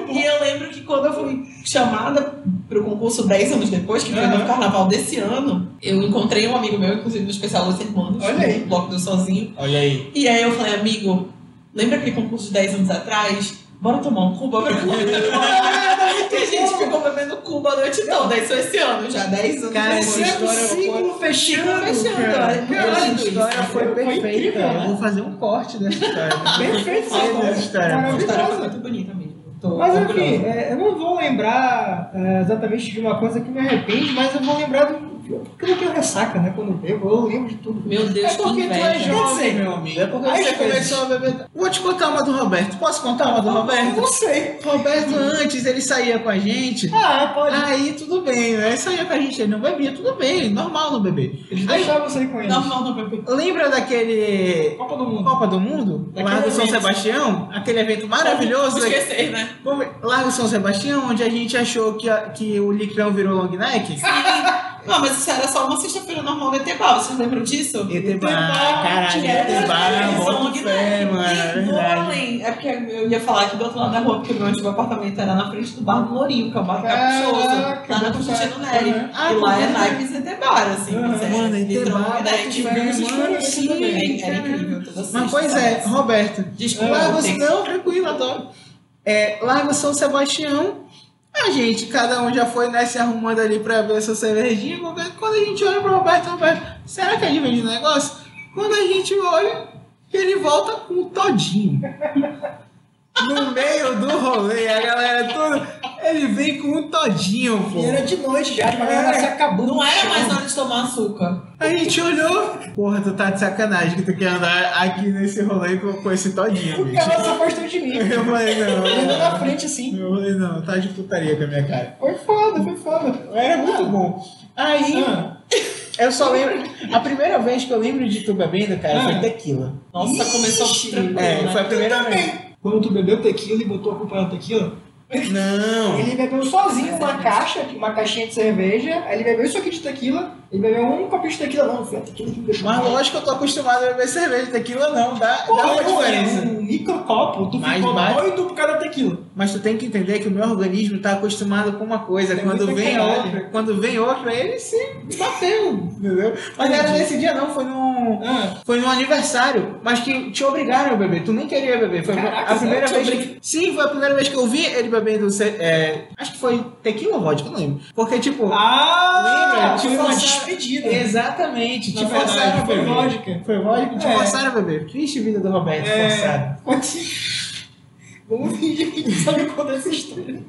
E eu lembro que quando eu fui chamada pro concurso 10 anos depois, que foi Aham. no carnaval desse ano, eu encontrei um amigo meu, inclusive no especial Los Hermanos, Olha aí. no bloco do Sozinho. Olha aí. E aí eu falei, amigo, lembra aquele concurso de 10 anos atrás? Bora tomar um Cuba pra E a gente ficou bebendo Cuba a noite toda. Isso esse ano já, 10 anos Cara, essa história Ciclo fechando. fechando, cara. Caralho, Essa história foi Foi perfeita. né? vou fazer um corte dessa história. Perfeito, dessa história. A história foi Maravilhosa. muito bonita mesmo. Tô Mas enfim, é, eu não vou lembrar é, exatamente de uma coisa que me arrepende, mas eu vou lembrar do. Porque eu tenho ressaca, né? Quando eu bebo, eu lembro de tudo. Meu Deus, É porque que tu é jovem, dizer, meu amigo. É porque às você começou a beber. Vou te contar uma do Roberto. Posso contar uma do Roberto? não sei. Roberto, antes ele saía com a gente. Ah, pode. Aí tudo bem, né? Saía com a gente, ele não bebia, tudo bem, normal não beber. Eles Aí, deixavam você ir com eles. Não, não, Pepe. lembra daquele Copa do Mundo. Copa do Mundo? Daquele do São. Sebastião? Aquele evento maravilhoso. Vou esquecer, né? Do São Sebastião, onde a gente achou que, que o Licrão virou long neck? Não, mas isso era só uma sexta-feira normal do ETBA. Vocês lembram disso? Etebá, caralho, Etebá, bota fé, mano, é verdade. É porque eu ia falar aqui do outro lado da rua, porque o meu antigo apartamento era na frente do Bar do Lourinho, que é o bar caprichoso, lá na Constantino. Neri. E lá é naipes e Etebar, assim. Mano, deck, fé, vem mano, sim. Era incrível, Mas pois é. Roberto. Desculpa, não, tranquilo, adoro. É, Largo São Sebastião. A gente, cada um já foi né, se arrumando ali pra ver essa cervejinha. Quando a gente olha pro Roberto, Roberto, será que ele vende o negócio? Quando a gente olha, ele volta com o todinho. No meio do rolê, a galera toda. Ele vem com um todinho, pô. E era de noite já, a galera se acabou. Não era mais hora de tomar açúcar. A gente olhou. Porra, tu tá de sacanagem que tu quer andar aqui nesse rolê com, com esse todinho, bicho. cara se afastou de mim. Eu falei, não. Ele andou na frente assim. Eu falei, não, tá de putaria com a minha cara. Foi foda, foi foda. Era muito bom. Aí, Ah, eu só lembro. A primeira vez que eu lembro de tu bebendo, cara, Ah. foi tequila. Nossa, começou Ixi. tranquilo, É, né? foi a primeira vez. Quando tu bebeu tequila e botou a culpa na tequila, Não. ele bebeu sozinho uma caixa, uma caixinha de cerveja, aí ele bebeu isso aqui de tequila, ele bebeu um copinho de tequila, não, a tequila que me deixou. Mas lógico que eu tô acostumado a beber cerveja. Tequila não, dá, dá uma Porra, diferença. Um microcopo, tu Mais ficou baixo. doido por causa da tequila. Mas tu tem que entender que o meu organismo tá acostumado com uma coisa. Tem Quando vem outra, quando vem outra, ele se bateu, entendeu? Mas não era nesse dia não, foi num, Ah, foi num aniversário, mas que te obrigaram a beber. Tu nem queria beber. Foi Caraca, a primeira vez. Que, sim, foi a primeira vez que eu vi ele bebendo. é, acho que foi tequila ou vodka, não lembro. Porque tipo, ah Lembra? Te uma despedida. exatamente, te verdade, forçaram foi vodka. Foi vodka, te É. forçaram a beber. Triste vida do Roberto, É. forçado. Vamos fingir que não sabe contar essa história.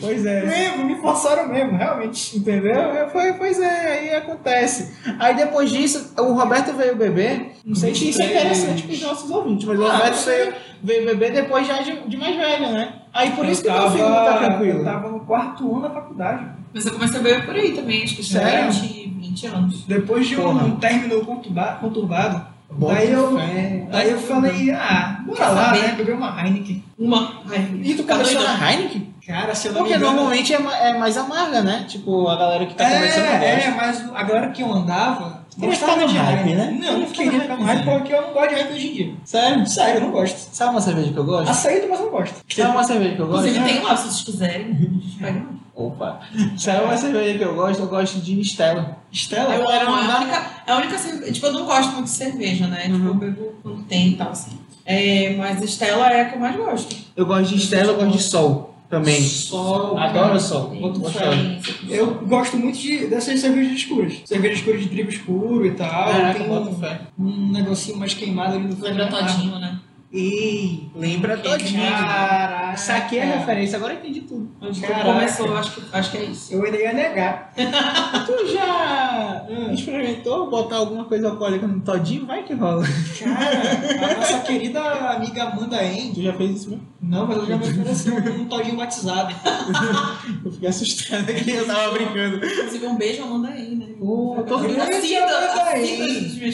Pois é. Lembro, me forçaram mesmo, realmente. Entendeu? É, Foi, pois é, aí acontece. Aí depois disso, o Roberto veio beber. Não sei se isso é interessante para os nossos ouvintes, mas o Ah, Roberto sim. veio, veio beber depois já de, de mais velho, né? Aí por isso que eu teu filho não tá tranquilo. Eu tava no quarto ano da faculdade. Mas eu comecei a beber por aí também, acho que tinha Sério? 20, 20 anos. Depois de Porra. um término conturba- conturbado, Bota daí eu, fé. daí eu falei, ah, bora lá, saber? né? Beber uma Heineken. Uma. Ai, E tu começou na Heineken? Cara, se eu não Porque me engano... normalmente é, é mais amarga, né? Tipo, a galera que tá começando É, gosta. é, mas a galera que eu andava... Queria gostava ficar no de hype, né? Não, Queria não ficar queria no ficar no hype porque eu não gosto de Heineken hoje em dia. Sério? Sério, eu não gosto. Sabe uma cerveja que eu gosto? Aceito, mas não gosto. Sabe uma cerveja que eu gosto? Inclusive tem lá, se vocês quiserem. Pega. Opa. Sabe uma cerveja que eu gosto? Eu gosto de Stella. Estela? Eu era é uma- a única, é a única cerveja. Tipo, eu não gosto muito de cerveja, né? Tipo, Uhum. eu bebo quando tem e tal, assim. É, mas Estela é a que eu mais gosto. Eu gosto de Stella, eu gosto de Sol também. Sol. Adoro Sol. Muito diferença. Eu gosto muito de, dessas cervejas escuras. Cerveja escura de trigo escuro e tal. Caraca, tem um, um negocinho mais queimado ali no fundo. Lembra todinho, né? Ei, lembra Todinho. todinho. Caralho. Ah, saquei a referência, agora eu entendi tudo. Onde Caraca. começou, eu acho que, acho que é isso. Eu ainda ia negar. Tu já experimentou botar alguma coisa alcoólica no todinho? Vai que rola. Cara, a nossa querida amiga Amanda En. Tu já fez isso mesmo? Não, mas eu já me ofereci um todinho batizado. Eu fiquei assustado aqui, eu tava brincando. Inclusive, um beijo, Amanda aí, né? Todo Eu Amanda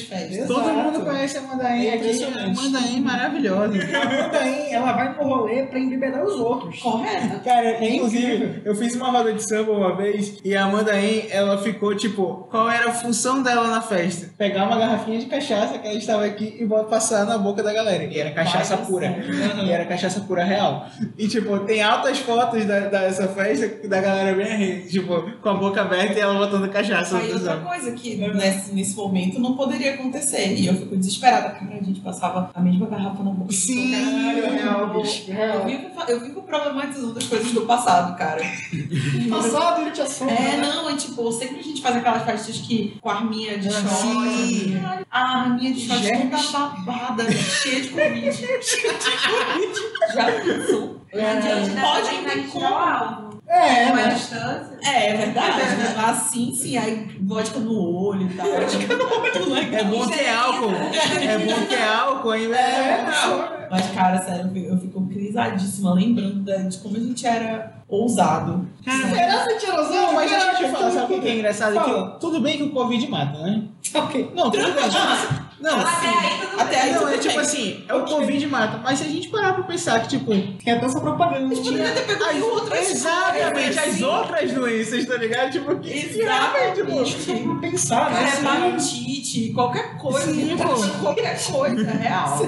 festas. Exato. todo mundo conhece a Mandaim É aqui. impressionante. Mandaim maravilhosa. A Amanda En, ela vai no rolê pra embebedar os outros. Correto. Cara, É inclusive, incrível. eu fiz uma roda de samba uma vez e a Amanda En, ela ficou tipo, qual era a função dela na festa? Pegar uma garrafinha de cachaça que ela estava aqui e botar passar na boca da galera. E era cachaça pura. você. E era cachaça pura real. E tipo, tem altas fotos da, dessa festa da galera bem rindo, tipo, com a boca aberta e ela botando cachaça. Aí outra coisa que nesse, nesse momento não poderia acontecer. E eu fico desesperada. Cara, a gente passava a mesma garrafa na Sim, Caralho, eu- bicho, Eu vivo, eu vivo problematizando as coisas do passado, cara. Passado, ele te assume. É, não, é tipo, sempre a gente faz aquelas festas que com a arminha de Ah, sim. Caralho, A arminha de Germes. toda babada, cheia de Covid. cheia de Covid. Já pensou? A gente pode não tem como. É, Uma mas distância. É, é verdade. né? Assim, sim, aí vodka no olho e tal. Vodka no olho, É bom ter álcool. É bom ter álcool, hein? É, Mas, cara, sério, eu fico, crisadíssima lembrando de como a gente era ousado. Cara, será mentirosão? Não, mas deixa eu te Caraca, falar, sabe o que é engraçado? Fala. Que tudo bem que o Covid mata, né? Ok. Não, tudo bem. Não, Até aí tudo Até aí não, é tipo assim, é o Covid mata. Mas se a gente parar pra pensar que, tipo, Tem até essa propaganda. Poderia ter pegado outras exatamente coisas, as outras doenças, tá ligado? Tipo, que Exatamente. Tipo, pensar, né? Assim, hepatite, qualquer coisa. Sim, pô. qualquer coisa, real.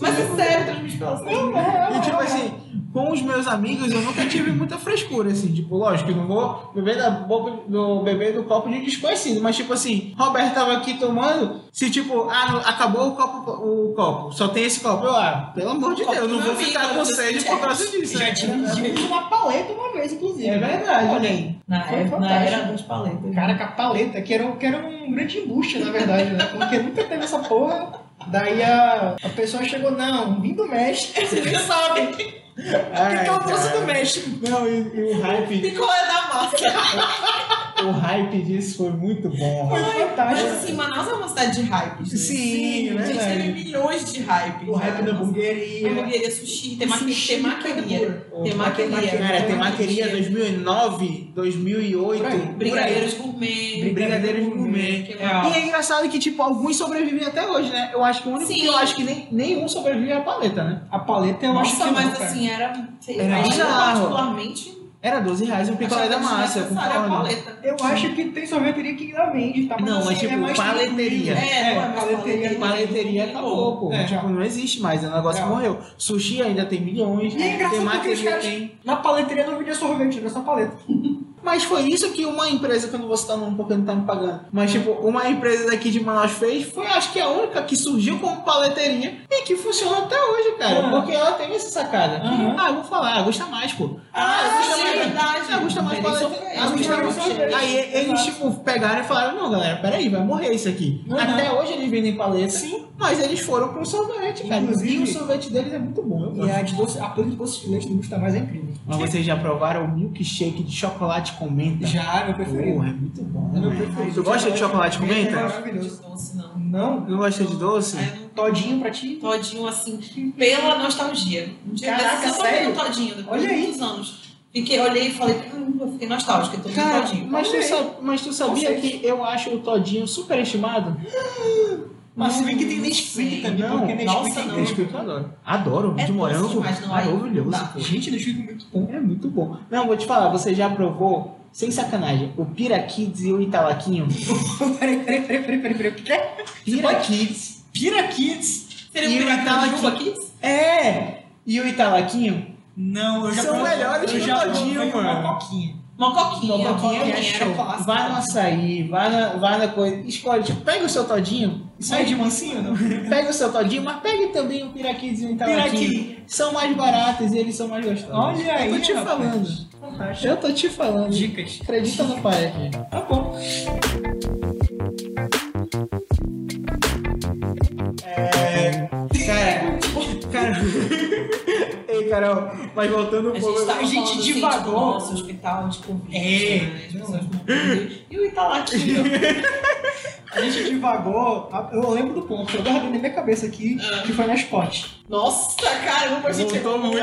Mas é sério, pela sangue. E tipo assim, com os meus amigos eu nunca tive muita frescura, assim, tipo, lógico, eu não vou beber da boca do beber do copo de desconhecido, mas tipo assim, Roberto tava aqui tomando, se tipo, ah, acabou o copo, o copo, só tem esse copo, eu, ah, pelo amor de Deus, eu não vou amigo, ficar com sede por causa disso. Já né? tive uma paleta uma vez, inclusive. É verdade, Olha né? aí. Na, Foi era, na era das paletas. Caraca, a paleta, que era, um- que era um grande embuste, na verdade, né? Porque nunca teve essa porra. Daí a, a pessoa chegou, não, vim do México, vocês nem sabem. O Ai, que eu trouxe cara. do México? Não, e, e o hype, Picolé da massa. o hype disso foi muito bom. Foi Mas assim, Manaus é uma cidade de hypes. né? Sim, é a gente teve milhões de hypes. O hype né? da hamburgueria. Hamburgueria, sushi, temaqueria. Temaqueria. Cara, tem maqueria 2009, 2008. Por aí. Brigadeiros gourmet. Brigadeiros gourmet. E é engraçado que, tipo, alguns sobrevivem até hoje, né? Eu acho que o único Sim. que eu acho que nem, nenhum sobrevive é a paleta, né? A paleta eu acho que mas assim, era. Era particularmente. Era 12 reais o picolé da massa, concordo. paleta. Eu acho que tem sorveteria que ainda vende, tá? Não, mas tipo, mais paleteria. É, é paleteria. Paleteria acabou, pô. É. Tipo, não existe mais, o negócio É. morreu. Sushi ainda tem milhões, E é engraçado tem caras- tem... Na paleteria não vendia sorvete, era só paleta. Mas foi isso que uma empresa, que eu não vou citar o nome porque não tá me pagando, mas tipo, uma empresa daqui de Manaus fez, foi acho que a única que surgiu como paleteria e que funciona até hoje, cara. Aham. Porque ela teve essa sacada. que, Aham. Ah, eu vou falar, ah, gusta mais, pô. Ah, gusta sim, mais. é verdade. Ah, gusta mais paleta. sorvete, Ah, mais sorvete. Aí eles, tipo, pegaram e falaram, não, galera, peraí, vai morrer isso aqui. Uhum. Até hoje eles vendem paleta, Sim. Mas eles foram pro sorvete, cara. Inclusive- E o sorvete deles é muito bom, eu E gosto. a de doce, a de doce de leite do Gusta Mais é incrível. Mas vocês já provaram o milkshake de chocolate com menta? Já, meu preferido. Porra, é muito bom. É meu preferido. Tu gosta de chocolate com É menta? maravilhoso. Doce, não. Não? Não gosta de doce? Não Todinho pra ti? Todinho assim, pela nostalgia. Um dia Caraca, eu sério? todinho, depois Olha de aí. muitos anos. Fiquei, olhei e falei, caramba, fiquei nostálgica, tô Cara, todinho. mas tu, mas tu sabia que eu acho o Todinho superestimado? Mas se bem que tem Nesquik também, Não, porque Nesquik é eu adoro. Adoro, É de morango. demais, não, aí maravilhoso. pô. Gente, Nesquik é muito bom. É muito bom. Não, vou te falar, você já provou, sem sacanagem, o Pira Kids e o Italaquinho? peraí, peraí, peraí, peraí, peraí, peraí. É? Pira Kids. Pira Kids? Seria o de Juba Kids? É! E o Italaquinho? Não, eu já São melhores que o Todinho, provei uma mano. coquinha. Mocoquinha Mocoquinha é show. clássico. Vai no açaí, vai na, vai na coisa. Escolhe, tipo, pega o seu Todinho. Sai de mansinho, não? Pega o seu Todinho, mas pegue também o Piraquids e. Piraqui. São mais baratos e eles são mais gostosos. Olha aí, Eu tô te rapaz. falando. Fantástico. Eu tô te falando. Dicas. Acredita no pai aqui. Tá bom. É. Cara. Cara. Carol. Mas voltando um A pouco. gente, tava a gente falando, assim, divagou. tipo, nosso hospital de Covid, É. né? As pessoas morrendo. E o Italaquinho. A gente divagou. Eu lembro do ponto, eu guardei na minha cabeça aqui, Ah. que foi na Spot. Nossa, caramba, a gente... Voltou muito.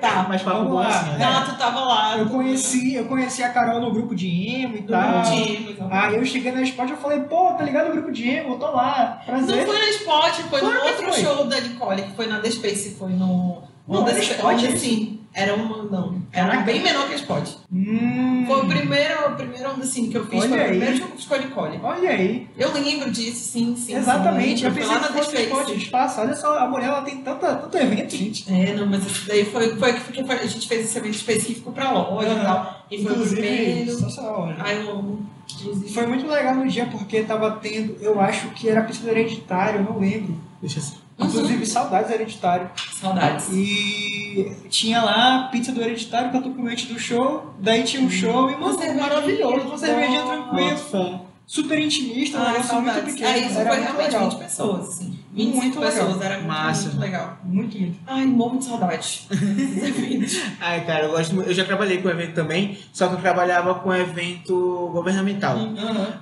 Tá, Mas papo Vamos bom lá. assim, né? tá, tu tava lá. Eu conheci, eu conheci a Carol no grupo de emo e do tal. time, então. Aí eu cheguei na Spot e falei, pô, tá ligado no grupo de emo? Eu tô lá. Não Prazer. foi na Spot, foi Claro no outro foi. show da Nicole, que foi na The Space, foi no... Não, Spa- Spot, assim, era uma, não, era bem menor que a Spot. Hum, Foi o primeiro, o primeiro onda, assim, que eu fiz, Olha foi o aí. primeiro eu fiz com a Nicole. Olha aí. Eu lembro disso, sim, sim. Exatamente. sim, Eu lembro. pensei que fosse Spot de Space. espaço. Olha só, a mulher ela tem tanta, tanto evento, gente. É, não, mas isso daí foi, foi, foi, foi, a gente fez esse evento específico pra loja e Aham. tal. E foi o Inclusive, primeiro. sensacional, olha. Ai, eu amo. Inclusive. Foi muito legal no dia porque tava tendo, eu acho que era do hereditário, eu não lembro. Deixa assim. Inclusive, saudades do hereditário. Saudades. E tinha lá pizza do hereditário que eu tô com antes do show. Daí tinha um show e, mano, maravilhoso. Uma cervejinha tranquila, Fã. super intimista, um negócio muito pequeno. Ah, isso era foi muito realmente legal. 20 pessoas, assim. 25 Muito legal. pessoas, era muito, Massa. muito legal. Muito, muito. Ai, morro de saudade. Ai, cara, eu gosto muito. Eu já trabalhei com evento também, só que eu trabalhava com evento governamental.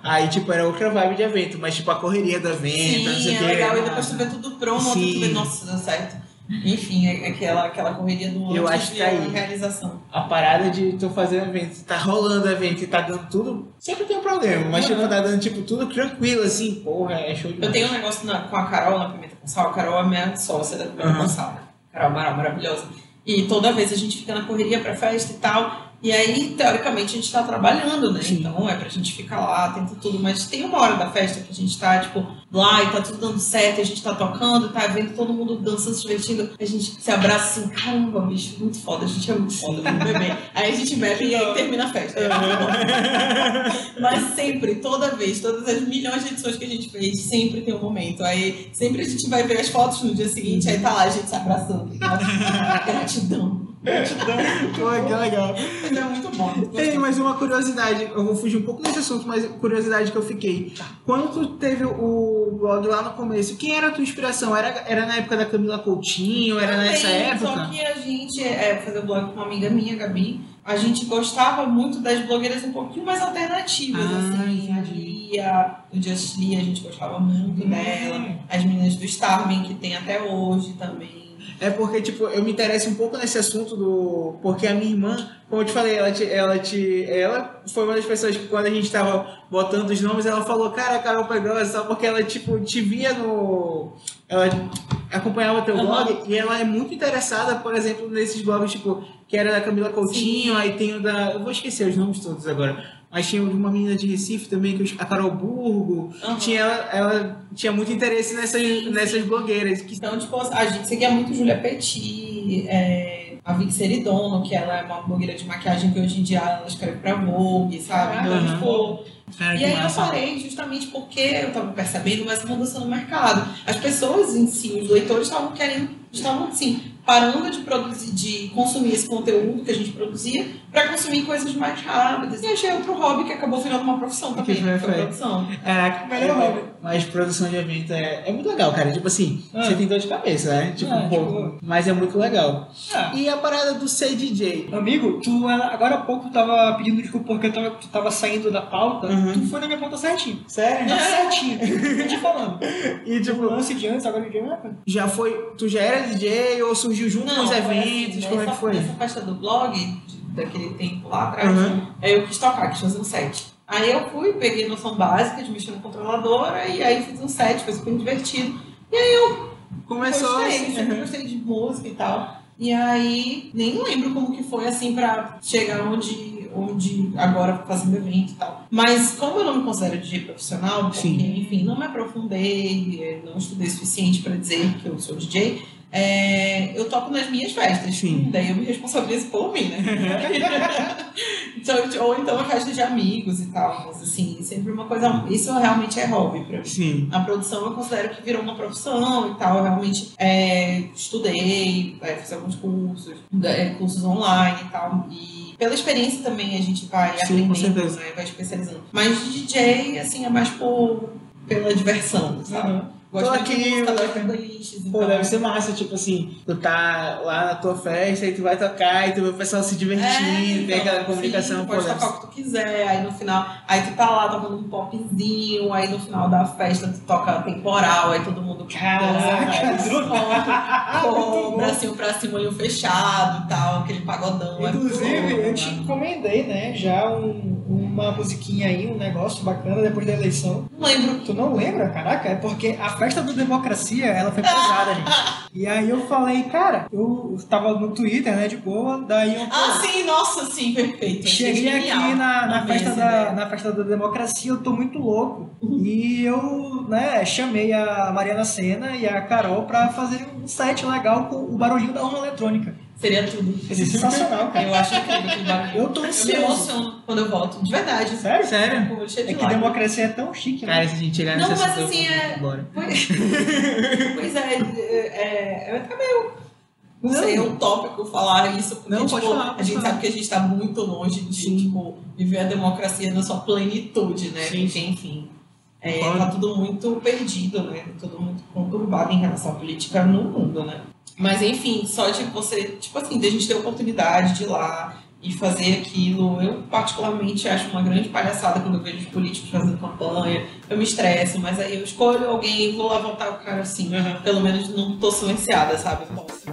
Aí, tipo, era outra vibe de evento, mas tipo a correria do evento, não sei Sim, o é que. legal. E depois tu vê tudo pronto, Sim. tu vê, nossa, deu certo. Enfim, é aquela, aquela correria do acho que de aí- uma realização. A parada de tu fazer um evento, tá rolando o evento e tá dando tudo, sempre tem um problema, mas tipo, tá dando tipo tudo tranquilo, assim, porra, é show de Eu tenho um negócio na- com a Carol na Pimenta com Sal. A Carol é minha sócia da Pimenta Aham. com Sal. né? Carol Amaral, maravilhosa. E toda vez a gente fica na correria pra festa e tal. E aí, teoricamente, a gente tá trabalhando, né? Sim. Então é pra gente ficar lá, tenta tudo. Mas tem uma hora da festa que a gente tá, tipo, lá e tá tudo dando certo, a gente tá tocando, tá vendo todo mundo dançando, se divertindo. A gente se abraça assim, caramba, bicho, muito foda, a gente é muito foda, vamos beber. aí a gente bebe e aí termina a festa. Mas sempre, toda vez, todas as milhões de edições que a gente fez, sempre tem um momento. Aí sempre a gente vai ver as fotos no dia seguinte, aí tá lá a gente se abraçando. Gratidão. Pô, que legal. É muito bom. Tem mais uma curiosidade, eu vou fugir um pouco desse assunto, mas curiosidade que eu fiquei. Quando tu teve o blog lá no começo, quem era a tua inspiração? Era, era na época da Camila Coutinho? Era nessa Também, época? Só que a gente, é, fazer blog com uma amiga minha, Gabi, a gente gostava muito das blogueiras um pouquinho mais alternativas, Ah, assim. A. Lia, do Just Lia, a gente gostava muito dela. As meninas do Starving, que tem até hoje também. É porque, tipo, eu me interesso um pouco nesse assunto do. Porque a minha irmã, como eu te falei, ela te, ela te. Ela foi uma das pessoas que quando a gente tava botando os nomes, ela falou, cara, Carol Pedrosa, só porque ela, tipo, te via no. Ela acompanhava teu Aham. blog e ela é muito interessada, por exemplo, nesses blogs, tipo, que era da Camila Coutinho, aí tem o da. Eu vou esquecer os nomes todos agora. Mas tinha uma menina de Recife também, que eu- a Carol Burgo. Aham. Tinha, ela, tinha muito interesse nessas, nessas blogueiras. Que, Então, tipo, a gente seguia muito Julia Petit, é, a Vic Seridono, que ela é uma blogueira de maquiagem que hoje em dia ela escreve pra Vogue, sabe? Então, Aham. tipo, cara, E aí eu massa. parei justamente porque eu tava percebendo essa mudança no mercado. As pessoas em si, os leitores estavam querendo, estavam assim, parando de produzir, de consumir esse conteúdo que a gente produzia para consumir coisas mais rápidas. E achei outro hobby que acabou virando uma profissão também, Que foi- que foi produção. Caraca, Melhor hobby. Mas produção de evento é, é muito legal, cara. Tipo assim, Ah. você tem dor de cabeça, né? Tipo, Ah, um pouco. tipo- Mas é muito legal. Ah, E a parada do ser DJ? Amigo, tu agora há pouco tava pedindo desculpa porque tava, tu tava saindo da pauta. Uhum. Tu foi na minha pauta certinho. Sério? Tá certinho. Tô te falando. E O tipo, lance de antes, agora de dia. já foi. Tu já era DJ ou surgiu junto com os foi eventos? assim, Como é nessa- que foi? Nessa festa do blog, daquele tempo lá atrás, Uhum. Aí eu quis tocar, quis fazer um set. Aí eu fui, peguei noção básica de mexer no controladora e aí fiz um set, foi super divertido. Começou gostei, assim. sempre uhum. gostei de música e tal. E aí, nem lembro como que foi assim pra chegar onde, onde agora fazendo evento e tal. Mas como eu não me considero DJ profissional, porque, Sim. enfim, não me aprofundei, eh, não estudei o suficiente pra dizer que eu sou DJ, é, eu toco nas minhas festas. Sim. Daí eu me responsabilizo por mim, né? então, ou então a festa de amigos e tal. Mas assim, sempre uma coisa. Isso realmente é hobby pra mim. Sim. A produção eu considero que virou uma profissão e tal. Eu realmente é, estudei, é, fiz alguns cursos, é, cursos online e tal. E pela experiência também a gente vai Sim, aprendendo, né, vai especializando. Mas de DJ, assim, é mais por, pela diversão, sabe? Uhum. Tô Gosto aqui, muito de música, eu- gosto de playlists. Pô, então- deve ser massa, tipo assim, tu tá lá na tua festa e tu vai tocar e tu vê o pessoal se divertindo, tem então, aquela comunicação, sim, pô, pode deve tocar o que tu quiser, aí no final, aí tu tá lá tocando um popzinho, aí no final da festa tu toca temporal, aí todo mundo Caraca, o bracinho pra cima, olho fechado e tal, aquele pagodão. é Inclusive, muito eu te encomendei, né, já um- uma musiquinha aí, um negócio bacana depois da eleição. Não lembro. Tu não lembra? Caraca, é porque a festa da democracia, ela foi pesada, gente. E aí eu falei, cara, eu tava no Twitter, né, de boa, daí eu... Ah, sim, nossa, sim, perfeito. Cheguei aqui na, na, festa essa da, ideia. na festa da democracia, eu tô muito louco. Uhum. E eu, né, chamei a Mariana Senna e a Carol pra fazer um set legal com o barulhinho da urna eletrônica. Seria tudo. Ser sensacional, cara. Eu acho incrível aquele barulho. Eu tô Eu me ansioso. emociono quando eu volto, de verdade. Sério? Sério? De É que democracia é tão chique, né? Cara, se a gente chegar Não, nessa mas situação, assim, é- Bora. Pois, pois é, é, é até meio. Não, Não. sei, é utópico falar isso, porque Não, tipo, pode falar, a gente falar. sabe que a gente está muito longe de Sim. tipo, viver a democracia na sua plenitude, né? Sim, Porque, enfim, é, tá tudo muito perdido, né? Tudo muito conturbado em relação à política no mundo, né? Mas enfim, só de você, tipo assim, de a gente ter a oportunidade de ir lá e fazer aquilo, eu particularmente acho uma grande palhaçada quando eu vejo os políticos fazendo campanha, eu me estresso, mas aí eu escolho alguém e vou levantar o cara assim, pelo menos não tô silenciada, sabe? Posso.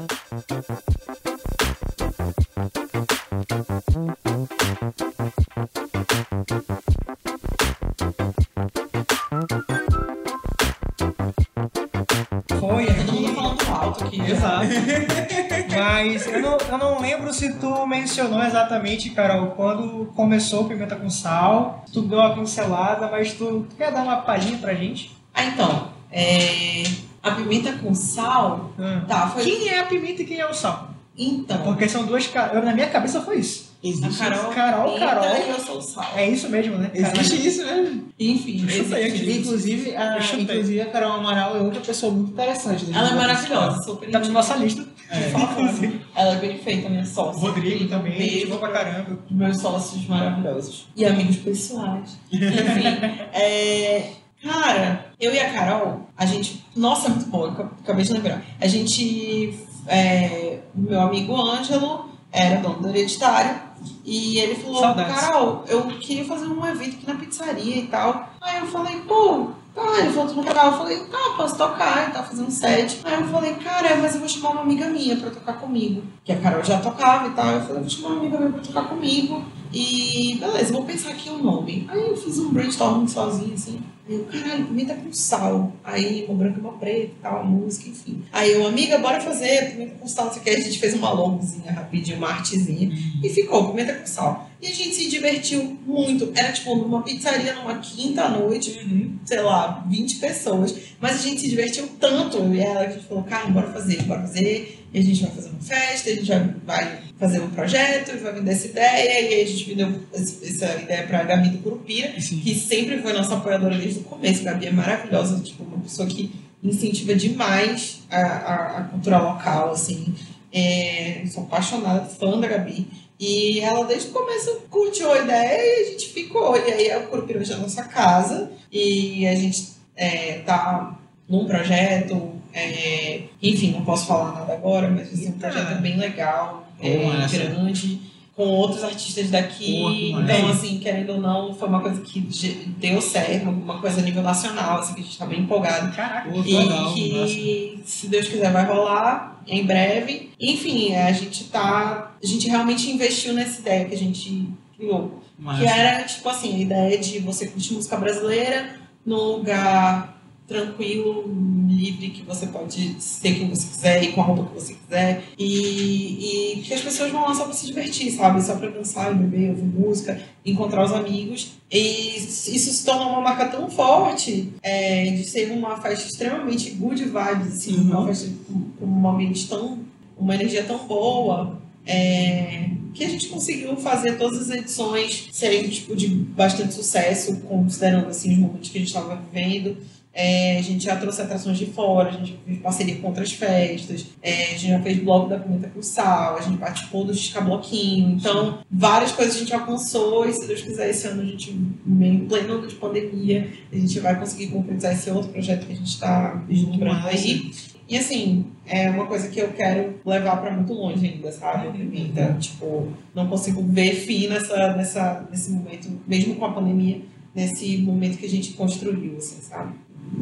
Mas eu não, eu não lembro se tu mencionou exatamente, Carol, quando começou o Pimenta com Sal. Tu deu uma pincelada, mas tu, tu quer dar uma palhinha pra gente? Ah, então, é, a pimenta com sal, tá, foi... Quem é a pimenta e quem é o sal? Então, Porque são duas caras. Na minha cabeça foi isso. A Existe, Carol, Carol, Carol. e eu sou sal. É isso mesmo, né? existe isso mesmo. Enfim, existe aqui. isso. Inclusive, a, inclusive, a Carol Amaral é outra pessoa muito interessante. Ela é maravilhosa, super Tá na nossa lista. Por favor. Ela é bem feita, minha sócia. Rodrigo também, boa pra caramba. Meus sócios maravilhosos. E amigos pessoais. Enfim, é, cara, eu e a Carol, a gente. Nossa, é muito bom, eu acabei de lembrar. A gente. É, meu amigo Ângelo era dono do hereditário. E ele falou, Saudades. Carol, eu queria fazer um evento aqui na pizzaria e tal. Aí eu falei, pô, tá, ele falou, tu não tocar? Eu falei, tá, posso tocar e tal, fazer um set. Aí eu falei, cara, mas eu vou chamar uma amiga minha pra tocar comigo. Que a Carol já tocava e tal. Eu falei, vou chamar uma amiga minha pra tocar comigo. E beleza, vou pensar aqui o nome. Aí eu fiz um brainstorming sozinho, assim. Aí eu, caralho, pimenta com sal. Aí, uma branca e uma preta e tal, a música, enfim. Aí eu, amiga, bora fazer pimenta com sal. Não sei o que. A gente fez uma logozinha rapidinho, uma artezinha. E ficou, pimenta com sal. E a gente se divertiu muito. Era tipo numa pizzaria, numa quinta noite, sei lá, 20 pessoas. Mas a gente se divertiu tanto, eu e ela, que a gente falou, cara, bora fazer, bora fazer. E a gente vai fazer uma festa, a gente vai, fazer um projeto, vai vender essa ideia. E aí a gente vendeu essa ideia pra Gabi do Curupira, que sempre foi nossa apoiadora desde o começo. A Gabi é maravilhosa, tipo, uma pessoa que incentiva demais a, a, a cultura local, assim. É, sou apaixonada, fã da Gabi. E ela desde o começo curtiu a ideia e a gente ficou. E aí a Curupira hoje é a nossa casa. E a gente é, tá num projeto. é, enfim, não posso falar nada agora, mas ser um projeto bem legal, é, grande, com outros artistas daqui. Pô, que então, massa. assim, querendo ou não, foi uma coisa que deu certo, uma coisa a nível nacional, assim, que a gente tá bem empolgado. Caraca. Pô, E legal, que, se Deus quiser, vai rolar em breve. Enfim, a gente tá. A gente realmente investiu nessa ideia que a gente criou. massa. Que era, tipo assim, a ideia de você curtir música brasileira num lugar tranquilo, livre, que você pode ser quem você quiser e com a roupa que você quiser. E, e que as pessoas vão lá só pra se divertir, sabe? Só pra dançar beber, ouvir música, encontrar os amigos. E isso se tornou uma marca tão forte é, de ser uma festa extremamente good vibes, assim, Uhum. uma festa com com um ambiente tão. uma energia tão boa. é, que a gente conseguiu fazer todas as edições serem tipo, de bastante sucesso, considerando assim, os momentos que a gente estava vivendo. É, a gente já trouxe atrações de fora, a gente fez parceria com outras festas, é, a gente já fez blog da Pimenta com Sal, a gente participou do Bloquinho. Então, várias coisas a gente alcançou e se Deus quiser, esse ano a gente, em pleno ano de pandemia, a gente vai conseguir concretizar esse outro projeto que a gente está vislumbrando aí. E assim, é uma coisa que eu quero levar pra muito longe ainda, sabe? A Pimenta, tipo, não consigo ver fim nessa, nessa, nesse momento, mesmo com a pandemia, nesse momento que a gente construiu, assim, sabe?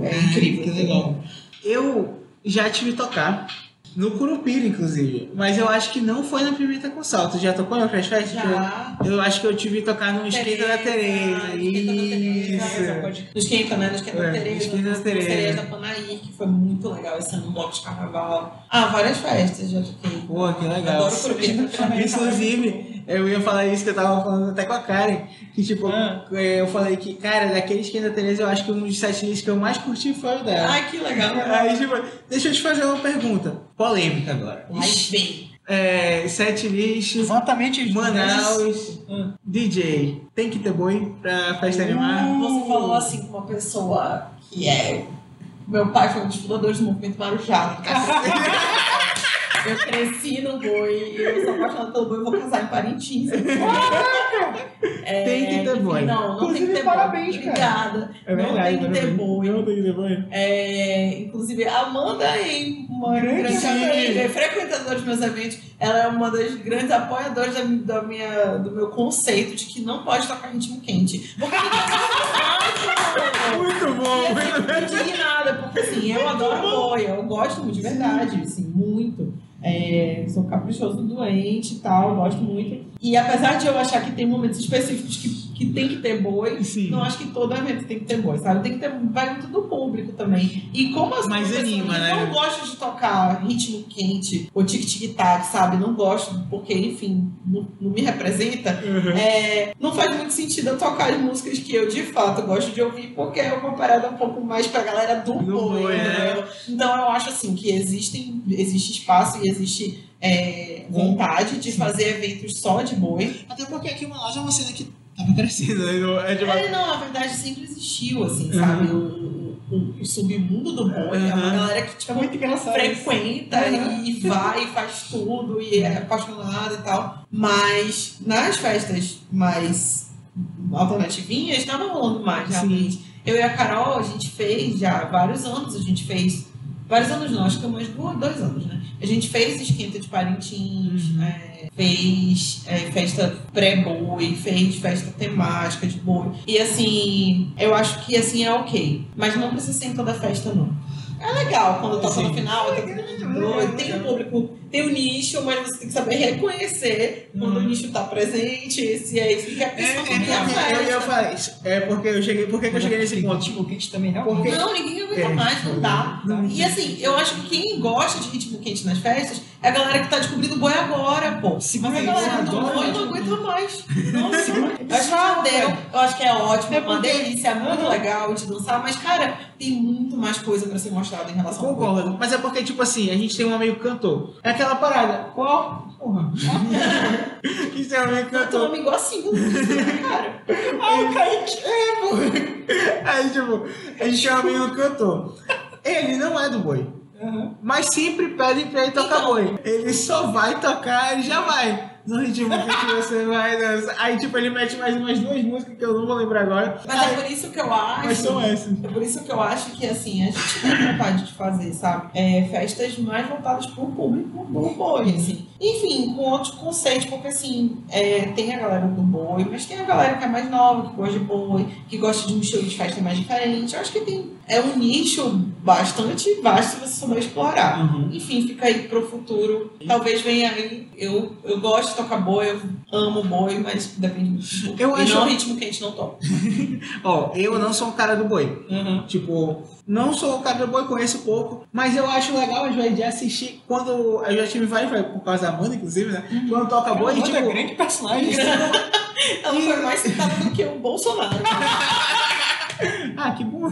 É incrível. Que legal. Eu já tive tocar no Curupira, inclusive. Mas eu acho que não foi na Pimenta com Salto. Já tocou na Crash Fest? Já. Eu acho que eu tive esquenta no Esquenta da Tereza. Isso. No Esquenta, né? No Esquenta É, da Tereza. no Esquenta da no Tereza. Da Panaí, que foi muito legal esse ano, no bloco de carnaval. Ah, várias festas já toquei. Pô, que legal. Adoro Curupira. Inclusive, eu ia falar isso que eu tava falando até com a Karen. Que tipo, Ah. é, eu falei que, cara, daquele Esquenta da Tereza, eu acho que um dos sete lists que eu mais curti foi o dela. Ai, que legal. Aí, tipo, deixa eu te fazer uma pergunta. Polêmica agora. Ai, bem. É, sete list, Exatamente. Manaus, DJ. Tem que ter boi pra festa animar? Você falou assim com uma pessoa que é. Meu pai foi um dos fundadores do movimento Marujá. Eu cresci no boi, eu sou apaixonada pelo boi, eu vou casar em Parintins. É, Tem que ter enfim, boi. Não, não tem Inclusive, que ter parabéns, boi. cara. Obrigada. É não verdade, tem que ter boi. Não tem que ter boi. É, inclusive, a Amanda é uma Grande grande é frequentadora dos meus eventos. Ela é uma das grandes apoiadoras da, da minha, do meu conceito de que não pode tocar ritmo quente. Porque Muito bom, muito bom. fico indignada, porque assim, eu adoro boi, eu gosto muito, de verdade, assim, muito. É, sou caprichoso doente e tal, gosto muito. E apesar de eu achar que tem momentos específicos que, que tem que ter boi, Sim. não acho que todo evento tem que ter boi, sabe? Tem que ter, vai muito do público também. E como as Mas pessoas anima, né? não gostam de tocar ritmo quente ou tic-tic-tac, sabe? Não gosto, porque, enfim, não, não me representa. Uhum. É, não faz muito sentido eu tocar as músicas que eu de fato gosto de ouvir, porque é uma parada um pouco mais pra galera do, Do boi, boi, né? entendeu? Então eu acho assim que existem, existe espaço e existe é, vontade de fazer eventos só de boi. Até porque aqui em Manaus é uma cena que tava crescendo, né? É, tipo, É, não, na verdade sempre existiu, assim, sabe? O, o- o submundo do boi é uma Uhum. galera que tipo, É muito engraçado. frequenta Uhum. e vai e faz tudo e é apaixonado e tal. Mas nas festas mais alternativinhas estava rolando mais, Sim. realmente. Eu e a Carol, a gente fez já vários anos, a gente fez. Vários anos não, acho que umas duas, dois anos, né? A gente fez esquenta de Parintins, Uhum. é, fez é, festa pré-boi, fez festa temática de boi. E assim, eu acho que assim é ok. Mas não precisa ser em toda festa, não. É legal quando toca no Sim. final, tá todo mundo doido, tem o público, tem o nicho, mas você tem que saber reconhecer quando o nicho tá presente, se é isso que quer É, é pessoa a eu falar isso. É porque eu cheguei. Por que eu cheguei nesse ponto? Tipo, quente também, realmente. Porque- Não, ninguém aguenta É, mais, não dá. não- E assim, eu acho que quem gosta de ritmo quente nas festas é a galera que tá descobrindo boi agora, pô. Segura Mas a galera do adora boi não aguenta mais. Nossa, eu acho maneiro, eu acho que é ótimo, é uma delícia, é muito legal de dançar, mas cara, tem muito mais coisa pra ser mostrada em relação ao boi. Concordo. Mas é porque, tipo assim, a gente tem um amigo cantor. É aquela parada. Qual? Porra. a gente tem um amigo Eu tô um cantor. amigo assim, né, cara. Ah, o Kaique. É, porra. Aí, tipo, a gente tem um amigo cantor. Ele não é do boi. Mas sempre pedem pra ele tocar Então. boi. Ele só vai tocar e já vai. No ritmo que você vai dançar. Aí, tipo, ele mete mais umas duas músicas que eu não vou lembrar agora. Mas é por isso que eu acho. Mas são essas. É por isso que eu acho que assim, a gente tem vontade de fazer, sabe? É, festas mais voltadas para o público do boi, assim. Enfim, com outros conceitos, porque assim, é, tem a galera do boi, mas tem a galera que é mais nova, que gosta de boi, que gosta de um estilo de festa mais diferente. Eu acho que tem. É um nicho bastante vasto se você souber explorar. Uhum. Enfim, fica aí pro futuro. Talvez venha aí. Eu, eu gosto de tocar boi, eu amo boi, mas depende muito. Eu e acho- não ritmo que a gente não toca. Ó, eu não sou um cara do boi. Tipo, não sou o cara do boi, conheço pouco, mas eu acho legal às vezes de assistir quando. Eu já tive vários, por causa da banda, inclusive, né? Quando toca boi, Amanda é tipo. grande personagem. Ela foi mais citada do que o Bolsonaro. Ah, que bom.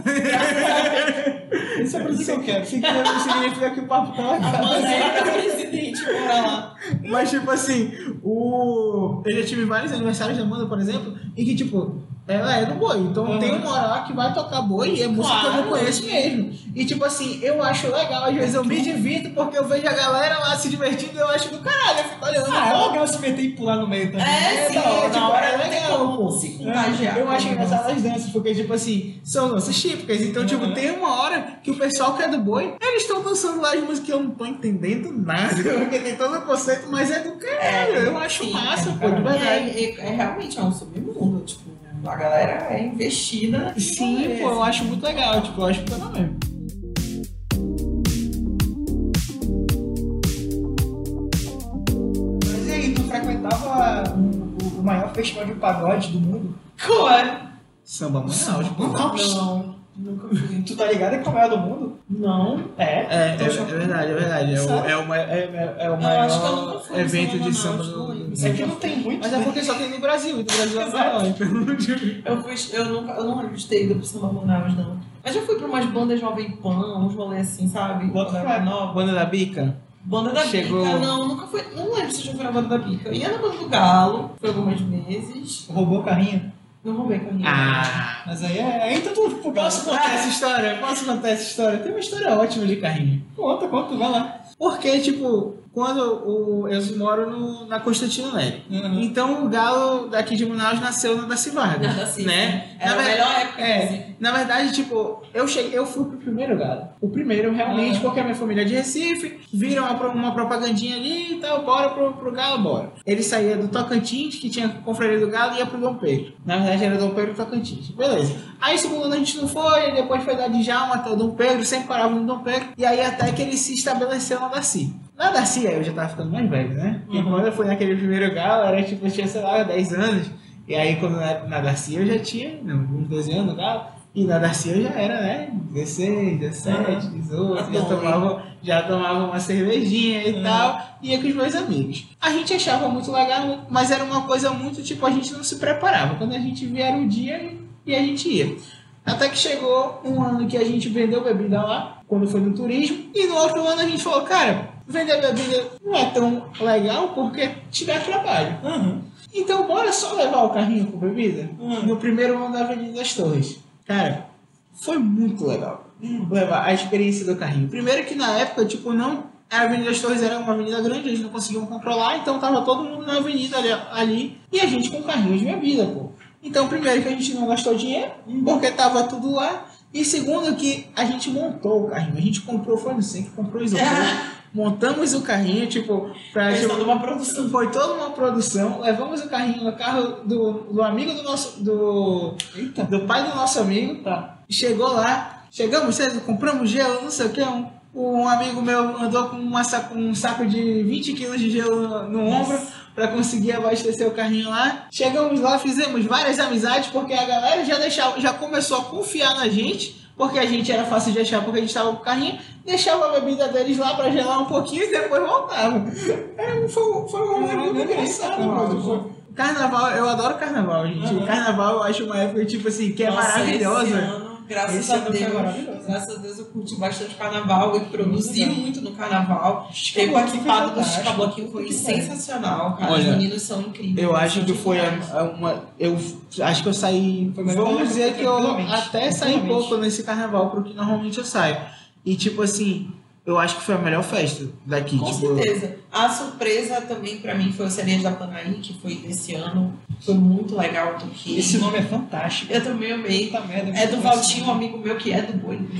Isso é por isso que eu quero. Significa significa que o papo tá A legal. Amanda é presidente, bora lá. Mas, tipo assim, o... eu já tive vários aniversários da Amanda, por exemplo, em que, tipo, Ela é do boi. Então Uhum. tem uma hora lá que vai tocar boi e é música que eu não Claro. conheço mesmo. E tipo assim, eu acho legal, às vezes eu me divirto porque eu vejo a galera lá se divertindo e eu acho do caralho, eu fico olhando. Ah, é legal se meter e pular no meio também. É, sim, da hora, na tipo, hora é legal, pô. se contagiar. Eu acho engraçado as danças, porque, tipo assim, são danças típicas. Então, tipo, Uhum. tem uma hora que o pessoal que é do boi, eles estão dançando lá as músicas que eu não tô entendendo nada. Porque tem todo o conceito, mas é do caralho. eu acho sim, massa, é, pô, de verdade. É, é- é realmente é um submundo, tipo, a galera é investida. Sim, pô, eu acho muito legal, tipo, eu acho legal mesmo. Mas e aí, tu frequentava o, o maior festival de pagode do mundo? Qual é? Samba Manaus, pô. Não, nunca fui. Tu tá ligado que é o maior do mundo? Não. É. É, é, é verdade, é verdade. É o, é o, é, é, é o Eu acho que eu maior nunca fui no evento de samba Manaus, do, não do lembro. É que não tem muito. Mas é porque só tem no Brasil, e no Brasil é maior, então. Eu, fui, eu, nunca, eu não lembro de ter ido pro Samba Manaus, não. Mas já fui pra umas bandas Jovem Pan, uns rolês assim, sabe? Eu nova. Banda da Bica? Banda da Chegou- Bica, não, nunca fui. Não lembro se eu já fui na banda da Bica. Eu ia na banda do Galo, foi algumas vezes. Roubou o carrinho. Não roubei com minha. Ah! Mas aí é. Aí então tu Posso contar essa história? Posso contar essa história? Tem uma história ótima de carrinho. Conta, conta, vai lá. Porque, tipo, quando o, eu moro no, na Constantino Nery. Uhum. Então o Galo daqui de Manaus nasceu na Daci Vargas. Assim. né? Era Na a ver- melhor época, É, na verdade, tipo, eu cheguei, eu fui pro primeiro galo. O primeiro, realmente, Uhum. porque a minha família é de Recife, viram uma, uma propagandinha ali e tal, bora pro, pro galo, bora. Ele saía do Tocantins, que tinha confraria do galo, e ia pro Dom Pedro. Na verdade, era Dom Pedro e Tocantins. Beleza. Aí, segundo ano, a gente não foi, depois foi da Djalma até o Dom Pedro, sempre parava no Dom Pedro, e aí até que ele se estabeleceu na Darcy. Na Darcy, aí eu já tava ficando mais velho, né? E Uhum. quando eu fui naquele primeiro galo, era tipo, eu tinha, sei lá, 10 anos. E aí, quando na, na Darcy eu já tinha não, uns 12 anos no galo. E na Darcy eu já era, né? 16, 17, 18. Já tomava, já tomava uma cervejinha e Uhum. tal. Ia com os meus amigos. A gente achava muito legal, mas era uma coisa muito tipo, a gente não se preparava. Quando a gente via era o dia e, e a gente ia. Até que chegou um ano que a gente vendeu bebida lá, quando foi no turismo. E no outro ano a gente falou, cara, vender bebida não é tão legal porque te dá trabalho. Uhum. Então bora só levar o carrinho com bebida? Hum. No primeiro ano da Avenida das Torres. Cara, foi muito legal levar a experiência do carrinho. Primeiro que na época, tipo, não. A Avenida das Torres era uma avenida grande, eles não conseguiam controlar, então tava todo mundo na avenida ali, ali e a gente com carrinho de bebida, pô. Então, primeiro que a gente não gastou dinheiro, porque tava tudo lá. E segundo que a gente montou o carrinho. A gente comprou, foi no centro, comprou isopor. Montamos o carrinho, tipo, pra. Tipo, uma produção. Foi toda uma produção. Levamos o carrinho no carro do, do amigo do nosso. Do, Eita. do pai do nosso amigo. Tá. Chegou lá, chegamos cedo, compramos gelo, não sei o que. Um, um amigo meu andou com uma saco, um saco de 20 quilos de gelo no, no ombro para conseguir abastecer o carrinho lá. Chegamos lá, fizemos várias amizades, porque a galera já, deixava, já começou a confiar na gente. Porque a gente era fácil de achar, porque a gente tava com o carrinho, deixava a bebida deles lá para gelar um pouquinho e depois voltava. É, foi, foi um momento muito engraçado, mano. Foi- Carnaval, eu adoro carnaval, gente. Uhum. Carnaval eu acho uma época, tipo assim, que é Nossa, maravilhosa. Graças Esse a Deus. Graças a Deus eu curti bastante carnaval e produzi legal. muito no carnaval. Chica participado do. Chica Bloquinho, foi Muito sensacional, cara. Olha, Os meninos são incríveis. Eu acho que foi a- uma. Eu acho que eu saí. Vamos que dizer que eu até saí pouco nesse carnaval pro que normalmente eu saio. E tipo assim, eu acho que foi a melhor festa daqui. Com tipo, certeza. A surpresa também pra mim foi o Cereja da Panaí, que foi desse ano. Foi muito legal, porque Esse nome é fantástico. eu também amei. Puta merda. É do Valtinho, um amigo meu que é do boi,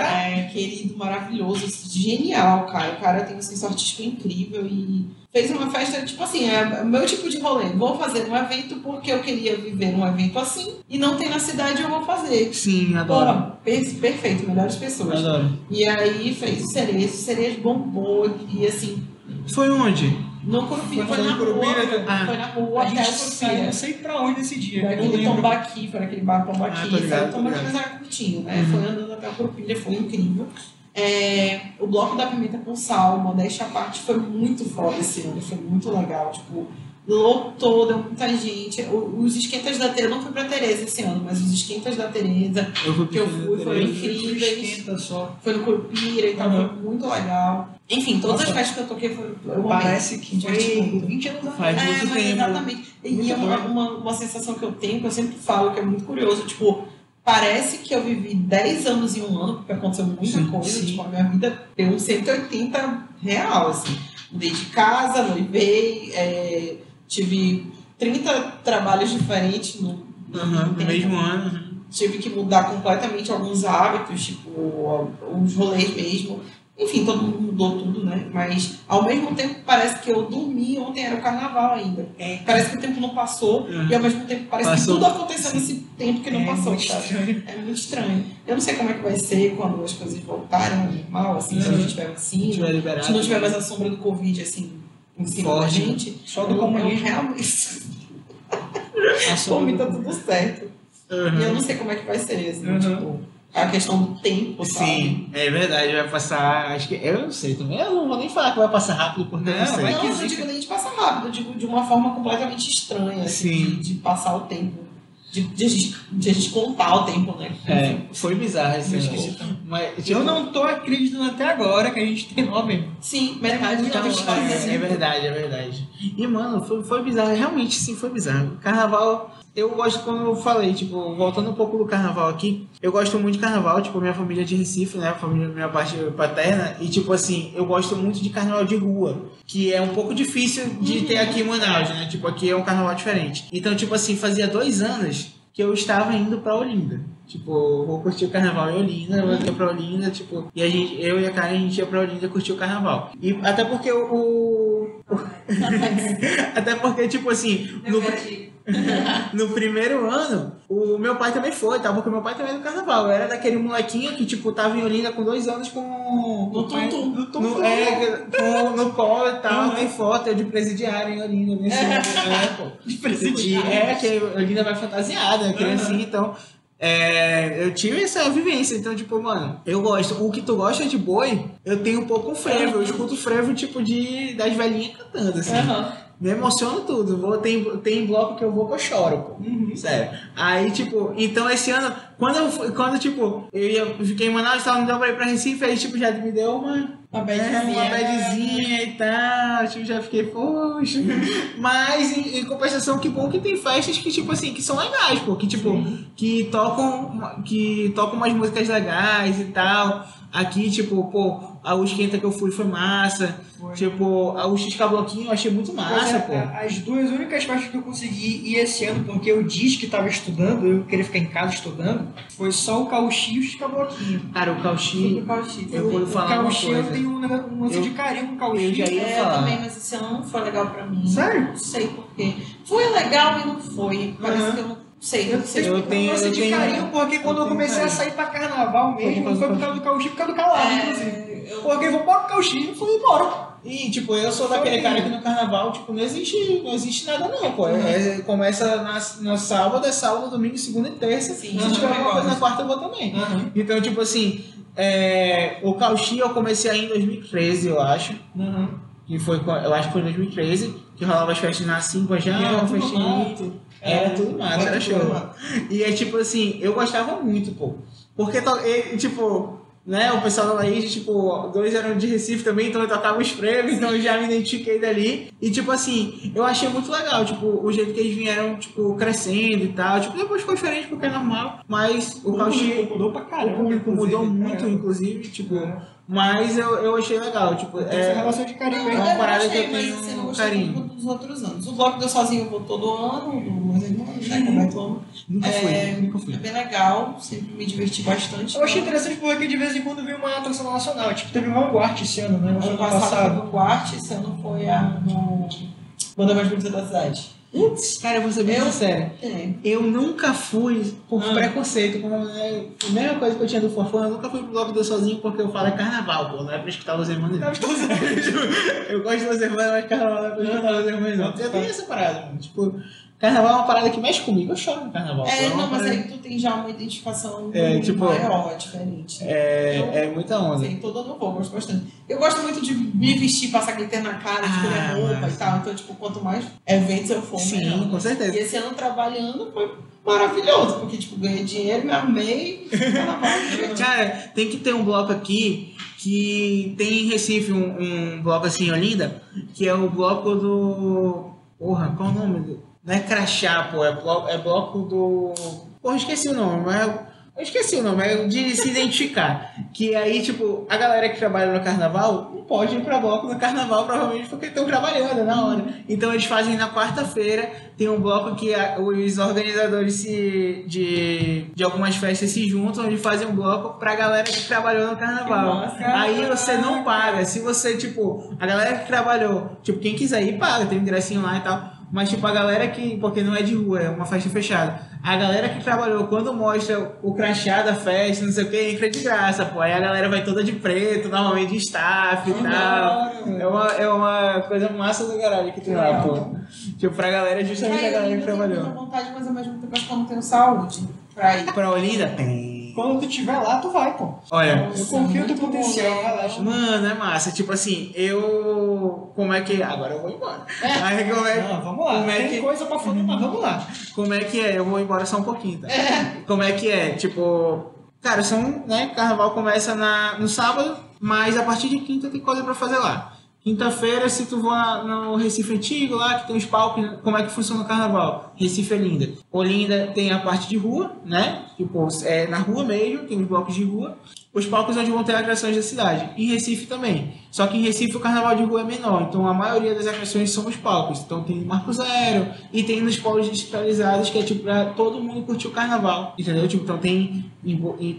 é, querido, maravilhoso, genial, cara. O cara tem um senso artístico incrível e fez uma festa, tipo assim, é o meu tipo de rolê. Vou fazer um evento porque eu queria viver um evento assim e não tem na cidade, eu vou fazer. Sim, adoro. Per- perfeito, melhores pessoas. Adoro. E aí fez o Cerejo, o Cerejo bombou e assim, Foi onde? no Curupira, Foi foi, na Curupira, rua, ah. foi na rua A até gente o saiu, não sei pra onde esse dia. Daquele lembro. Tombaqui, foi naquele bar Ah, Tombaqui, ligado, saiu tô Tombaqui, mas era curtinho, né? Foi andando até o Curupira, foi incrível. É, o Bloco da Pimenta com Sal, modéstia à parte, foi muito foda esse ano, foi muito legal. Tipo, lotou, deu muita gente. O- Os esquentas da Tereza, eu não fui pra Tereza esse ano, mas os esquentas da Tereza, Eu que eu fui, foram incríveis. Esquenta só. Foi no Curupira e tal, Uhum. foi muito legal. Enfim, todas Nossa. as festas que eu toquei foram. Eu. Parece que Tipo, foi 20 anos atrás. Faz é, muito mas tempo. exatamente. E Muito é uma, uma, uma sensação que eu tenho, que eu sempre falo, que é muito curioso. Tipo, parece que eu vivi 10 anos em um ano, porque aconteceu muita Sim, coisa. sim. Tipo, a minha vida deu um 180 real, assim. Mudei de casa, noivei, é, tive 30 trabalhos diferentes no, Aham, no mesmo ano. Tive que mudar completamente alguns hábitos, tipo, os rolês mesmo. Enfim, todo mundo mudou tudo, né? Mas ao mesmo tempo parece que eu dormi ontem era o carnaval ainda. Parece que o tempo não passou Uhum. e ao mesmo tempo parece Passou. que tudo aconteceu nesse tempo que não É passou, muito sabe? estranho. É muito estranho. Eu não sei como é que vai ser quando as coisas voltarem ao normal, assim, se a Uhum. gente tiver vacina. liberado. Se não tiver mais a sombra do Covid, assim, em cima da Forte. gente. Só do comunismo. realmente. Por mim tá do- tudo certo. Uhum. E eu não sei como é que vai ser, assim, Uhum. tipo, a questão do tempo, sabe? Sim, é verdade, vai passar. Acho que. Eu não sei também. Eu não vou nem falar que vai passar rápido, porque eu não Não, sei. Não, que eu digo nem de passar rápido, eu digo de uma forma completamente estranha, assim, Sim. de, de passar o tempo. De, de, a gente, de a gente contar o tempo, né? É, foi bizarro esse Eu esqueci também. Mas, tipo, Eu não tô acreditando até agora que a gente tem novembro. Sim, metade Então, É, é verdade, é verdade. E, mano, foi, foi bizarro. Realmente, sim, foi bizarro. Carnaval, eu gosto, como eu falei, tipo, voltando um pouco do carnaval aqui, eu gosto muito de carnaval, tipo, minha família é de Recife, né? A família, minha parte paterna. E, tipo assim, eu gosto muito de carnaval de rua, que é um pouco difícil de ter aqui em Manaus, né? Tipo, aqui é um carnaval diferente. Então, tipo assim, fazia dois anos que eu estava indo pra Olinda. Tipo, vou curtir o carnaval em Olinda, vou aqui pra Olinda, tipo, e a gente, eu e a Karen, a gente ia pra Olinda curtir o carnaval. E até porque o. até porque, tipo assim, no, no primeiro ano, o meu pai também foi, tá? Porque meu pai também é do carnaval. Eu era daquele molequinho que, tipo, tava em Olinda com dois anos com. No. No, é, com, no colo e tal, tem foto, eu de presidiário em Olinda nesse é, pô. De presidiário. é que a Olinda vai fantasiada, né? criancinha, então. É, eu tive essa vivência, então, tipo, mano, eu gosto. O que tu gosta de boi, eu tenho um pouco frevo. Eu escuto frevo, tipo, de das velhinhas cantando, assim. Aham. Me emociono tudo. Vou, tem, tem bloco que eu vou que eu choro, pô. Uhum. Sério. Aí, tipo, então esse ano, quando eu quando, tipo, eu ia, eu fiquei em Manaus, tava, deu pra ir pra Recife, aí, tipo, já me deu uma. Uma É, badzinha. uma badzinha e tal, tipo, já fiquei, poxa. Mas, em, em compensação, que bom que tem festas que, tipo assim, que são legais, pô, que, tipo, que tocam, que tocam umas músicas legais e tal. Aqui, tipo, pô, o esquenta que eu fui foi massa. Foi. Tipo, a- o Xca Bloquinho eu achei muito massa, é, pô. As duas únicas festas que eu consegui ir esse ano, porque eu disse que estava estudando, eu queria ficar em casa estudando, foi só o Cauchy e o Chicabloquinho. Cara, o Cauchy, eu vou O falar uma Cauchy eu tenho um, um lance Eu- de carinho com o Cauchy. eu já ia É, falar. também, mas esse ano não foi legal pra mim. Sério? Não sei porquê. Foi legal e não foi. Parece Uhum. que eu não sei. Eu sei tenho, Eu tenho- lance eu de tenho- carinho, porque quando eu, comecei a carinho. sair pra carnaval mesmo, foi por causa do Cauchy, por causa do calado, inclusive. É, eu- Porque eu vou para o Cauchy e fui embora. E, tipo, eu sou daquele cara que no carnaval, tipo, não existe, não existe nada não, pô. É, é- começa na, no sábado, é sábado, domingo, segunda e terça. Sim, Se tiver alguma coisa na quarta, eu vou também. Então, tipo assim, é, o Cauchy eu comecei aí em 2013, eu acho. Que foi, eu acho que foi em 2013, que rolava as festas na Cinco já, era festinha. mato. Era tudo massa, Era show. mato. E é tipo assim, eu gostava muito, pô. Porque, tipo, né, o pessoal da Laís, tipo, dois eram de Recife também, então eu tocava os prêmios, então eu já me identifiquei dali. E, tipo assim, eu achei muito legal, tipo, o jeito que eles vieram, tipo, crescendo e tal. Tipo, depois ficou diferente porque é normal, mas o Cauchy... mudou pra O caramba. público mudou inclusive, muito, caramba. inclusive, tipo, É. mas eu, eu achei legal, tipo, Tem essa é, relação de carinho Não, mesmo. uma parada que eu tenho um carinho. Dos outros anos. O bloco deu sozinho, eu vou todo ano, do irmãos, né? Como é que eu- nunca É, fui, nunca fui. É bem legal, sempre me diverti bastante. Eu achei interessante porque de vez em quando vem uma atração nacional. Tipo, teve Vanguard esse ano, né? No Ano ano passado foi Quart, esse ano foi a no Banda Mais Bonita da Cidade. Cara, eu vou ser bem Eu- sincero. É. Eu nunca fui por Ah. preconceito, como é a mesma coisa que eu tinha do Forfã, eu nunca fui pro bloco do sozinho porque eu falo é carnaval, pô, não é pra escutar os irmãos não. eu gosto dos irmãos, mas carnaval não é pra escutar os irmãos não. Eu tenho essa parada, mano. Tipo, Carnaval é uma parada que mexe comigo. Eu choro no carnaval. É, uma não, mas parada- aí tu tem já uma identificação É, muito tipo, maior, diferente. É, é muita onda. Sei, tô dando voo, gosto bastante. Eu gosto muito de me vestir, passar glitter na cara, escolher Ah, roupa massa. e tal. Então, tipo, quanto mais eventos eu for, Sim, melhor. com certeza. E esse ano trabalhando foi maravilhoso, porque, tipo, ganhei dinheiro, me armei, carnaval, diverti. Cara, tem que ter um bloco aqui que tem em Recife um, um bloco assim Olinda, que é o bloco do. Porra, qual o nome? Não é crachá, pô, é bloco, é bloco do. Porra, esqueci o nome, mas. eu- esqueci o nome, é de se identificar. Que aí, tipo, a galera que trabalha no carnaval não pode ir pra bloco no carnaval, provavelmente porque estão trabalhando na hora. Então eles fazem na quarta-feira, tem um bloco que a- os organizadores se, de, de algumas festas se juntam e fazem um bloco pra galera que trabalhou no carnaval. Massa. Aí você não paga. Se você, tipo, a galera que trabalhou, tipo, quem quiser ir, paga, tem um ingressinho lá e tal. Mas, tipo, a galera que. Porque não é de rua, é uma festa fechada. A galera que trabalhou, quando mostra o crachá da festa, não sei o que, entra de graça, pô. Aí a galera vai toda de preto, normalmente de staff e tal. É uma, é uma coisa massa do caralho que tem lá, pô. Tipo, pra galera, justamente a galera que eu tenho muita trabalhou. vontade, mas ao mesmo tempo acho que eu não tenho saúde pra ir. Pra Olinda? Tem. Quando tu estiver lá, tu vai, pô. Olha, Eu confio no teu potencial, bom, relaxa. Mano, é massa. Tipo assim, eu. Como é que. Agora eu vou embora. Aí como é, Não, vamos lá. como é Tem que- coisa pra falar, mas vamos lá. como é que é? Eu vou embora só um pouquinho, tá? Como é que é? Tipo. Cara, são. Né, carnaval começa na, no sábado, mas a partir de quinta tem coisa pra fazer lá. Quinta-feira, se tu for no Recife Antigo, lá que tem os palcos, como é que funciona o carnaval? Recife é linda. Olinda tem a parte de rua, né? Tipo, é na rua mesmo, tem os blocos de rua. Os palcos onde vão ter atrações da cidade. Em Recife também. Só que em Recife o carnaval de rua é menor, então a maioria das atrações são os palcos. Então tem Marco Zero e tem nos polos descentralizados que é tipo pra todo mundo curtir o carnaval. Entendeu? Tipo, então tem,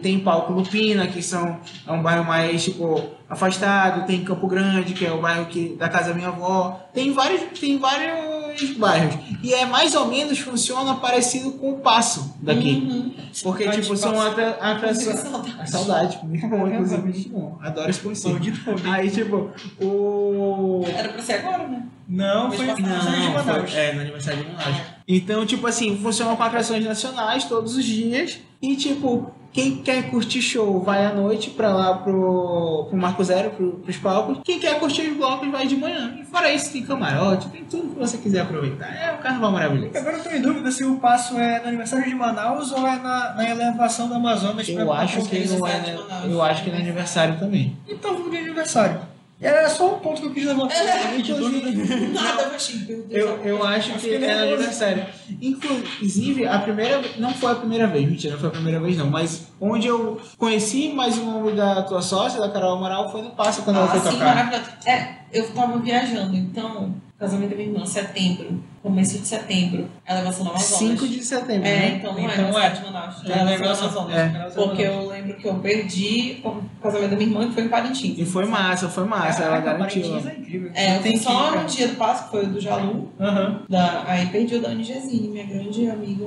tem palco Lupina, que são, é um bairro mais tipo afastado, tem Campo Grande, que é o bairro que, da casa da minha avó. Tem vários, tem vários bairros. E é mais ou menos funciona parecido com o passo daqui. Uhum. Porque, Cidade tipo, de são atra- atrações. Saudade. A saudade, muito bom, inclusive, muito bom. Adoro esse conceito. Aí, tipo, o. Era pra ser agora, né? Não, foi Não, foi de Não, Manaus. foi, é, no aniversário de Manaus. Então, tipo assim, funciona com atrações nacionais todos os dias. E, tipo, quem quer curtir show vai à noite pra lá pro, pro Marco Zero, pro, pros palcos. Quem quer curtir os blocos vai de manhã. E fora isso, tem camarote, tem tudo que você quiser aproveitar. É um carnaval maravilhoso. Agora eu tô em dúvida se o passo é no aniversário de Manaus ou é na, na elevação do Amazonas. Eu acho que não é. Eu acho que é no aniversário também. Então vamos de aniversário. Era só um ponto que eu quis levantar. É, de dúvida. Nada, eu. Eu, eu acho que é no nervoso. aniversário. Inclusive, a primeira não foi a primeira vez, mentira, não foi a primeira vez não, mas onde eu conheci mais o nome da tua sócia, da Carol Amaral, foi no Passo quando ela Ah, foi sim, tocar. maravilhoso. É, eu tava viajando, então, casamento da minha irmã, setembro, começo de setembro, ela vai ser no Amazonas. 5 de setembro, É, né? então não é, Então na é. cidade de Manaus. É, Ela vai ser no negócio- Amazonas. é. Porque eu lembro que eu perdi o casamento da minha irmã, que foi em Parintins. E foi massa, foi massa, ela garantiu. Parintins é incrível. É, eu Tem só no dia do Páscoa, que foi o do Jalu. Aham. Da, aí perdi o Dani Gesine, minha grande amiga,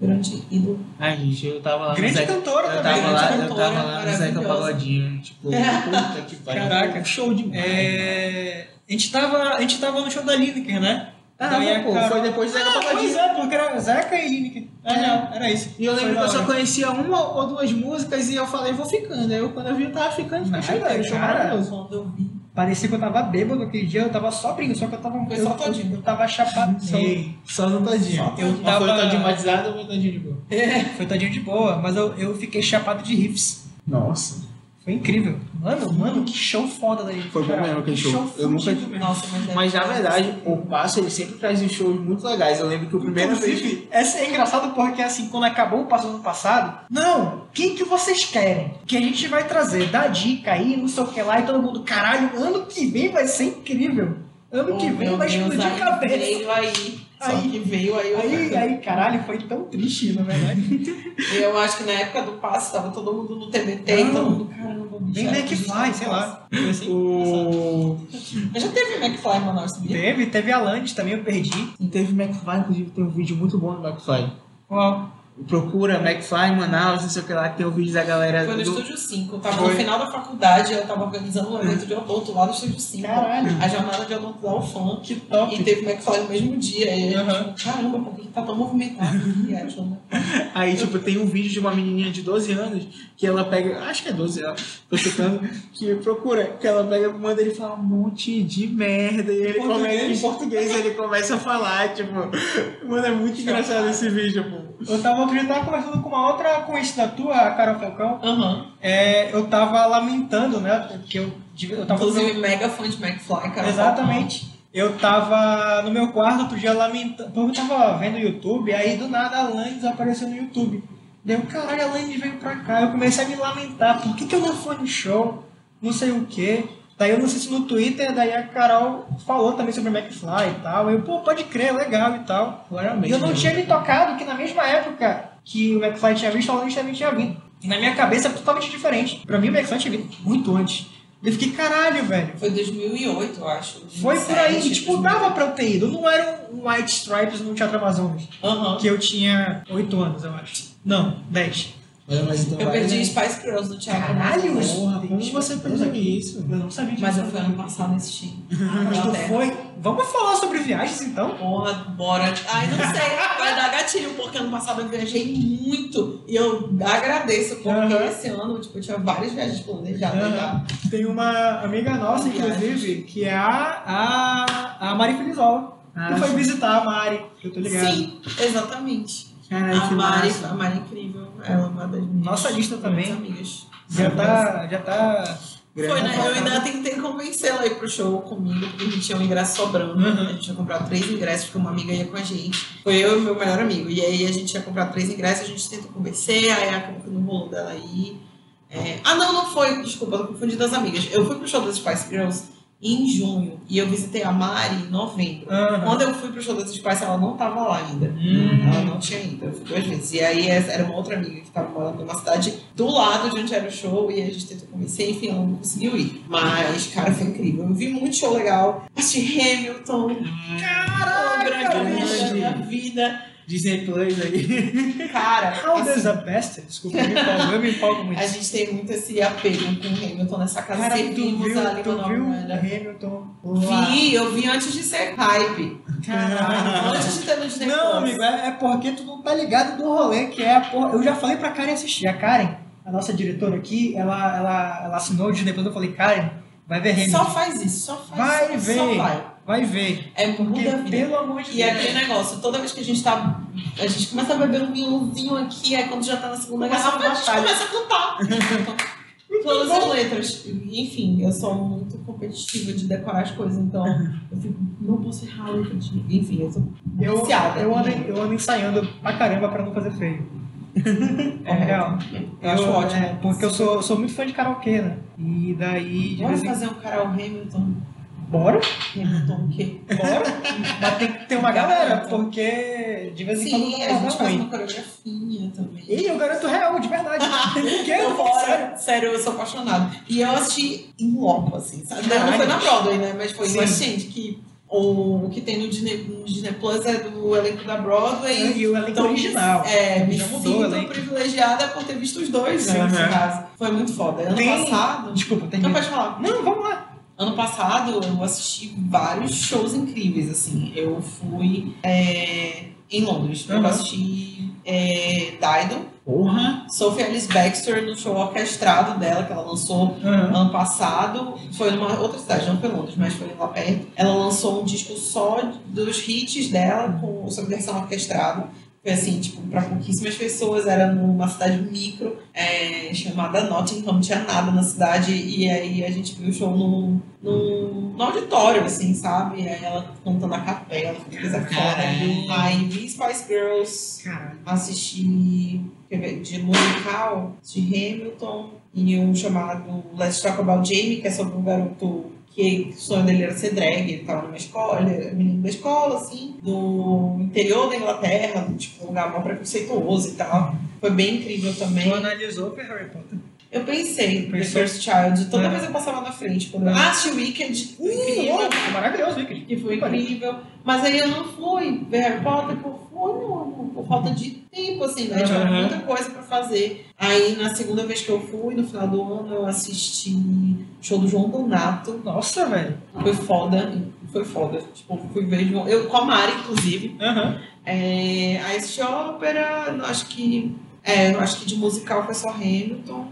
grande ídolo. Ai, gente, eu tava lá Grande Zeca... cantora eu também, tava lá, grande eu cantora, tava lá no Zeca. Pagodinho, tipo, puta que pariu. Caraca. Um show de É, a, gente tava, a gente tava no show da Lineker, né? Ah, Daí não, pô, Carol- foi depois do Zeca Ah, Pois Pagodinho. é, porque era Zeca e Lineker. É, real, era isso. E eu lembro Foi que eu só conhecia uma ou duas músicas e eu falei, vou ficando. Aí eu, quando eu vi, eu tava ficando, Nada, chorando, show maravilhoso. Quando eu vi. Parecia que eu tava bêbado aquele dia, eu tava só brincando, só que eu tava. Foi eu, só todinho. Eu tava chapado. Sim, só no todinho. Só Eu Mas tava. foi o todinho batizado ou foi o todinho de boa? Foi todinho de boa, mas eu, eu fiquei chapado de riffs. Nossa. Foi incrível. Mano, mano, que show foda daí. Foi bom mesmo aquele que show. Eu nunca-. Nossa, mas, é Mas na verdade, o Passo ele sempre traz uns shows muito legais. Eu lembro que o primeiro vez que. Inclusive, essa é engraçado porque assim, quando acabou o passo ano passado, não, quem que vocês querem? Que a gente vai trazer, dá dica aí, não sei o que lá, e todo mundo, caralho, ano que vem vai ser incrível. Ano que Oh, vem meu vai explodir a cabeça. Veio aí. Aí- que veio aí. Aí, aí, caralho, foi tão triste, na verdade. Eu acho que na época do passe tava todo mundo no TBT e Não. todo mundo, caramba, é McFly, sei lá. Assim. O... Mas já teve McFly em Manaus, sabia? Teve, teve a Land também, eu perdi. E teve McFly, inclusive tem um vídeo muito bom do McFly. Qual? Procura McFly Manaus, não sei o que lá, que tem o vídeo da galera Foi no do... Estúdio 5. Eu tava Foi. no final da faculdade, eu tava organizando um evento de odonto lá no Estúdio 5. Caralho. A jornada de odonto da UFAM. Que top. E teve o McFly no mesmo dia. E Aham. falou, caramba, por que tá tão movimentado? E é. Aí, tipo, tem um vídeo de uma menininha de 12 anos que ela pega, acho que é 12, ó, tô chutando, que procura, que ela pega, manda ele falar um monte de merda e ele Português? começa em português, ele começa a falar, tipo, mano, é muito engraçado esse vídeo, pô. Eu tava outro dia tava conversando com uma outra conhecida tua, a Carol Falcão. Aham. É, eu tava lamentando, né? Que eu, eu tava Inclusive, mega fã de McFly, cara. Exatamente. Eu tava no meu quarto outro dia lamentando. Porque eu tava vendo o YouTube, aí do nada a Lannis apareceu no YouTube. Daí eu, caralho, a Lannis veio pra cá. Eu comecei a me lamentar. Por que, que eu não fui no show? Não sei o quê. Daí eu não sei se no Twitter, daí a Carol falou também sobre o McFly e tal. Eu, pô, pode crer, legal e tal. Claramente. E eu não né? tinha me tocado que na mesma época que o McFly tinha visto, a Lannis também tinha vindo. E na minha cabeça é totalmente diferente. Pra mim o McFly tinha vindo muito antes. Eu fiquei, caralho, velho. Foi 2008, eu acho. Foi por aí, e 2007, tipo, dava pra eu ter ido. Não era um White Stripes no Teatro Amazonas, Aham. que eu tinha 8 anos, eu acho. Não, 10. Mas então Eu perdi né? Spice Girls no teatro. Caralho. Porra, como você perdeu isso? Eu não sabia disso. Mas eu fui ano passado assistindo. Mas tu foi. Vamos falar sobre viagens então? Porra, bora. Ai, não sei. Vai dar gatilho, porque ano passado eu viajei muito. E eu agradeço, porque esse ano, tipo, eu tinha várias viagens planejadas Aham. já. Tem uma amiga nossa, inclusive, que é a, a, a Mari Felizola. Ah, que foi visitar a Mari, que eu tô ligado. Sim, exatamente. Caralho, A que Mari, massa. a Mari é incrível. Ela é uma das minhas Nossa lista também. amigas. Já tá. Já tá. Foi, né? Eu ainda tentei convencê-la a ir pro show comigo, porque a gente tinha um ingresso sobrando. Uhum. A gente tinha comprado três ingressos, porque uma amiga ia com a gente. Foi eu e meu melhor amigo. E aí a gente tinha comprado três ingressos, a gente tentou convencer, aí acabou que não rolou dela ir. É, Ah, não, não foi. Desculpa, eu tô confundindo as amigas. Eu fui pro show das Spice Girls em junho e eu visitei a Mari em novembro. Aham. Quando eu fui pro show das Spice, ela não tava lá ainda. Hum. Ela não tinha ido, eu fui duas vezes. E aí era uma outra amiga que tava morando numa cidade do lado de onde era o show, e a gente tentou convencer, enfim, ela não conseguiu ir. Mas, cara, foi incrível. Eu vi muito show legal. Assisti Hamilton. Caralho, grande cara, momento da bicho. minha vida. Disney Plus aí. Cara, How assim, does a best? Desculpa, eu me empolgo, eu me empolgo muito. a gente tem muito esse apego com o Hamilton nessa casa. Cara, tu viu, a língua tu viu? Hamilton lá? Vi, eu vi antes de ser hype. Caralho. Antes de ter no Disney Não, Plus. amigo, é, é porque tu não tá ligado do rolê, que é a porra. Eu já falei pra Karen assistir. A Karen, a nossa diretora aqui, ela, ela, ela assinou o Disney Plus. Eu falei, Karen, vai ver Hamilton. Só faz isso, só faz Vai isso. ver. Só vai. Vai ver. É Porque, muda a vida. pelo amor de E é Deus. aquele negócio, toda vez que a gente tá. A gente começa a beber um vinhozinho aqui, aí quando já tá na segunda garrafa, a gente começa a cantar. Todas as letras. Enfim, eu sou muito competitiva de decorar as coisas, então eu fico, não posso errar a letra de. Enfim, eu sou Eu, viciada. eu, ando, eu ando ensaiando pra caramba pra não fazer feio. É real. Eu acho ótimo. é, porque eu sou, sou muito fã de karaokê, né? E daí, vez em fazer um Carol Hamilton. Bora, Hamilton o quê? bora. Mas tem que ter uma galera, porque de vez em quando Sim, a gente faz uma coreografinha também. E eu garanto real, de verdade. Tô sério. bora, sério, eu sou apaixonada. E eu assisti em loco, assim, sabe? Não foi na Broadway, né? Mas foi gente, que o, que tem no Disney, no Disney Plus é do elenco da Broadway. E o elenco Então, original. É, me mudou sinto elenco. privilegiada por ter visto os dois, né, nesse Aham. caso. Foi muito foda. Ano Tem- passado... Desculpa, tem Não, pode falar. Não, vamos lá. Ano passado eu assisti vários shows incríveis, assim. Eu fui é, em Londres. Eu Uhum. assisti é, Dido, Porra! Sophie Alice Baxter no show orquestrado dela, que ela lançou ano passado. Foi numa outra cidade, não foi Londres, mas foi lá perto. Ela lançou um disco só dos hits dela, com sua versão orquestrada. Foi assim, tipo, pra pouquíssimas pessoas, era numa cidade micro, é, chamada Nottingham, não tinha nada na cidade, e aí a gente viu o show num, num, num auditório, assim, sabe? E aí ela cantando a capela, coisa. Caralho. Aí vi Spice Girls, Caralho. assisti ver, de musical de Hamilton e um chamado Let's Talk About Jamie, que é sobre um garoto que o sonho dele era ser drag, ele tava numa escola, ele era menino da escola, assim, do interior da Inglaterra, tipo, um lugar mal preconceituoso e tal. Foi bem incrível também. Tu analisou pra Harry Potter. Eu pensei, The Pensou? First Child, toda É. vez eu passava na frente. Quando eu... Assisti Wicked, Uh, incrível. oh, maravilhoso, Wicked. Que foi incrível. Mas aí eu não fui ver Harry Potter, não, não, por falta de tempo, assim, né? Tinha Aham. muita coisa pra fazer. Aí, na segunda vez que eu fui, no final do ano, eu assisti show do João Donato. Nossa, velho. Foi foda, foi foda. Tipo, fui ver João... Eu, com a Mari, inclusive. Aham. É, aí assisti ópera, acho que. É, acho que de musical foi só Hamilton.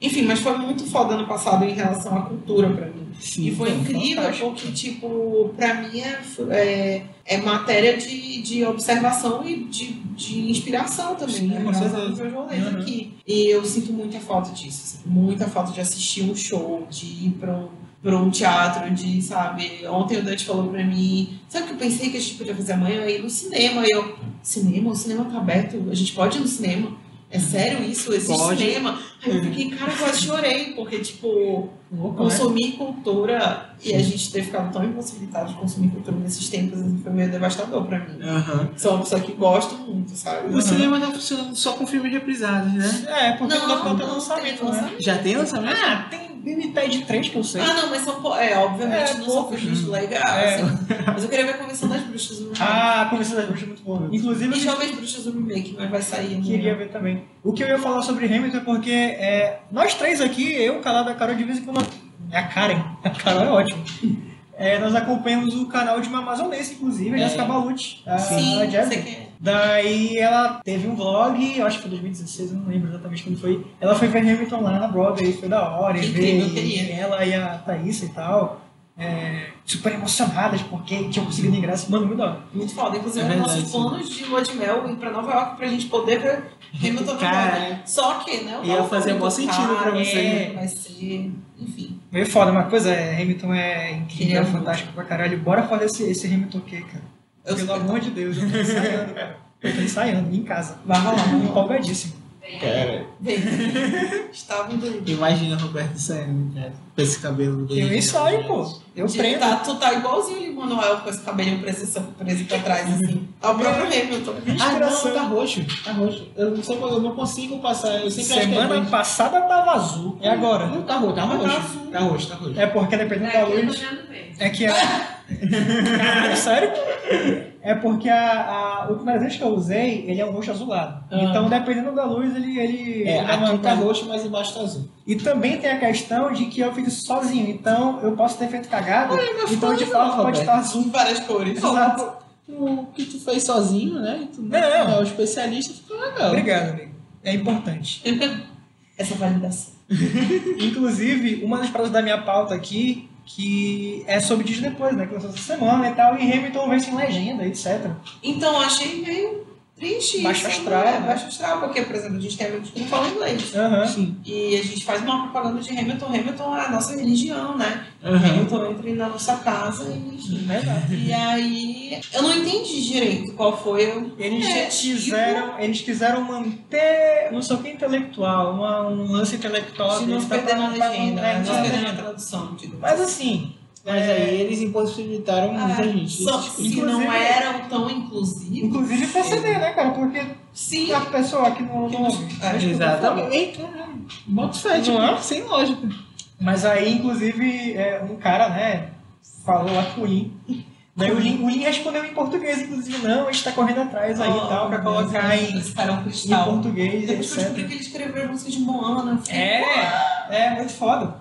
Enfim, mas foi muito foda ano passado em relação à cultura pra mim. Sim, e foi incrível fantástico. porque, tipo, pra mim é, é, é matéria de, de observação e de, de inspiração também, Sim, né? com certeza. rolês Uhum. aqui. E eu sinto muita falta disso. sinto Muita falta de assistir um show, de ir pra um, pra um teatro, de, sabe? Ontem o Dante falou pra mim, sabe o que eu pensei que a gente podia fazer amanhã? Ir no cinema. E eu, cinema? O cinema tá aberto, a gente pode ir no cinema? É sério isso? Existe Pode. cinema? Aí eu fiquei, cara, eu quase chorei, porque, tipo, Louco, né? consumir cultura e a gente ter ficado tão impossibilitado de consumir cultura nesses tempos assim, foi meio devastador pra mim. Aham. Sou uma pessoa que gosta muito, sabe? O cinema tá funcionando só com filmes reprisados, né? É, porque não, Não, não, não, lançamento, tem né? lançamento. Já tem lançamento? Ah, tem Limited 3 que eu sei. Ah, não, mas são, é, obviamente, É, não são poucos. filmes legais, É. assim. Mas eu queria ver a Convenção das Bruxas no Ah, a Convenção das Bruxas é muito boa. Inclusive, E Jovens Bruxas do Remake, mas vai sair queria ver também. O que eu ia falar sobre Hamilton é porque é, nós três aqui, eu, Calado, a Carol, de vez em quando... É a Karen. A Carol é ótimo. É, nós acompanhamos o canal de uma amazonense, inclusive, a É. Jessica Balucci. A, Sim, a quer. Daí ela teve um vlog, eu acho que foi 2016, eu não lembro exatamente quando foi. Ela foi ver Hamilton lá na Broadway, foi da hora, Que e incrível, ver queria. ela e a Thaísa e tal, é, super emocionadas porque tinham conseguido ingresso, mano, muito da hora. Muito foda. Inclusive, É é verdade, nossos sim. planos de lua de mel ir pra Nova York pra gente poder ver Hamilton na Cara. Só que, né? ia fazer muito sentido pra você. é, Vai ser... Enfim. Meio foda, uma coisa é, Hamilton é incrível, é fantástico pra caralho. Bora fazer esse, esse Hamilton aqui, cara. Eu Pelo amor de Deus, eu tô ensaiando, cara. Eu tô ensaiando, em casa. Vai rolar. Empolgadíssimo. Cara, Vem. Estavam doidos. imagina o Roberto saindo, cara, com esse cabelo dele. Eu ensaio, pô. Eu Tu prendo. tá, tu tá igualzinho o Manuel com esse cabelinho preso, preso pra trás, assim. Tá o próprio Hamilton. Ah, não, tá roxo. Tá roxo. Eu não sei, eu não consigo passar. Eu sempre acho que é Semana verde. passada tava azul. E agora? Não, tá roxo, tá tá roxo. azul. Tá roxo, tá roxo. É porque dependendo da luz. É que a. Caralho, sério? É porque a, a, o vez que eu usei, ele é um roxo azulado. Ah. Então, dependendo da luz, ele. ele É, ele aqui tá roxo, mas embaixo tá azul. E também tem a questão de que eu fiz isso sozinho. Então, eu posso ter feito cagada. mas então, de fato, pode Roberto. estar azul. Em várias cores. Exato. O que tu fez sozinho, né? Tu não, Não. é o especialista, ficou legal. Obrigado, amigo. É importante. Essa validação. Inclusive, uma das paradas da minha pauta aqui, que é sobre Disney depois, né? Que lançou essa semana e tal, e Hamilton vem sem legenda, etc. Então, achei meio triste Baixo astral, né? né? Baixo astral, porque, por exemplo, a gente tem amigos que não falam inglês. Sim. E a gente faz uma propaganda de Hamilton. Hamilton é a nossa religião, né? Aham. Hamilton entra na nossa casa e enfim. Verdade. E aí, eu não entendi direito qual foi o Eles É, quiseram, eles quiseram manter, não sei o que, intelectual, uma- um lance intelectual. de não se pra- perder na legenda, né? não se perder na tradução. digamos Mas assim. Mas é, aí eles impossibilitaram muita gente. Só, Tipo, se inclusive- não eram inclusive pra CD, né, cara? Porque Sim. a pessoa que não, não. É, Mas, Exatamente. Bota fé, tipo, Não é? sem lógica. Mas aí, inclusive, é, um cara, né, falou lá com o Lin. Daí o Lin, o Lin respondeu em português, inclusive, não, a gente tá correndo atrás aí e tal, pra colocar em, é um em português, Depois eu descobri que ele escreveu a música de Moana. fiquei, É, é muito foda.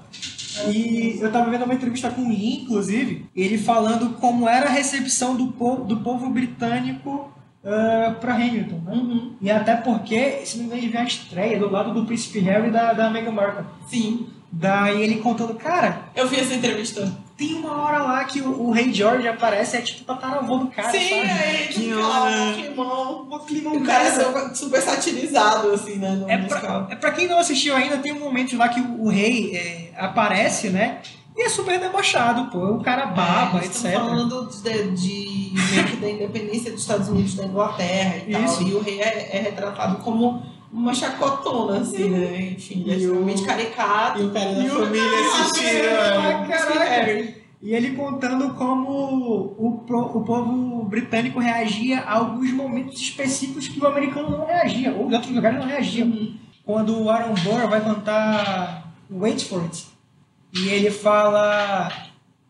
E eu tava vendo uma entrevista com o Lin, inclusive, ele falando como era a recepção do povo, do povo britânico ah, pra Hamilton, né? Uhum. E até porque, se não me engano, ele veio a estreia do lado do Príncipe Harry da, da Meghan Markle. Sim. Daí ele contando, cara, Eu vi essa entrevista. Tem uma hora lá que o, o Rei George aparece, é tipo tataravô do cara, Sim, sabe? Que onda. lá, um climão. Uma climão O cara é super, satirizado, assim, né? No É musical. pra, é pra quem não assistiu ainda, tem um momento lá que o, o rei é, aparece, né? E é super debochado, pô. O cara baba, É, etc. Estamos falando de, de meio que da independência dos Estados Unidos da Inglaterra e Isso. tal. E o rei é, é retratado como uma chacotona, assim, né? Enfim, E é extremamente o- caricato. E o cara da E o família cara, assistindo. caraca. E ele contando como o, pro- o povo britânico reagia a alguns momentos específicos que o americano não reagia, ou em outros lugares não reagia. Quando o Aaron Burr vai cantar Wait For It, e ele fala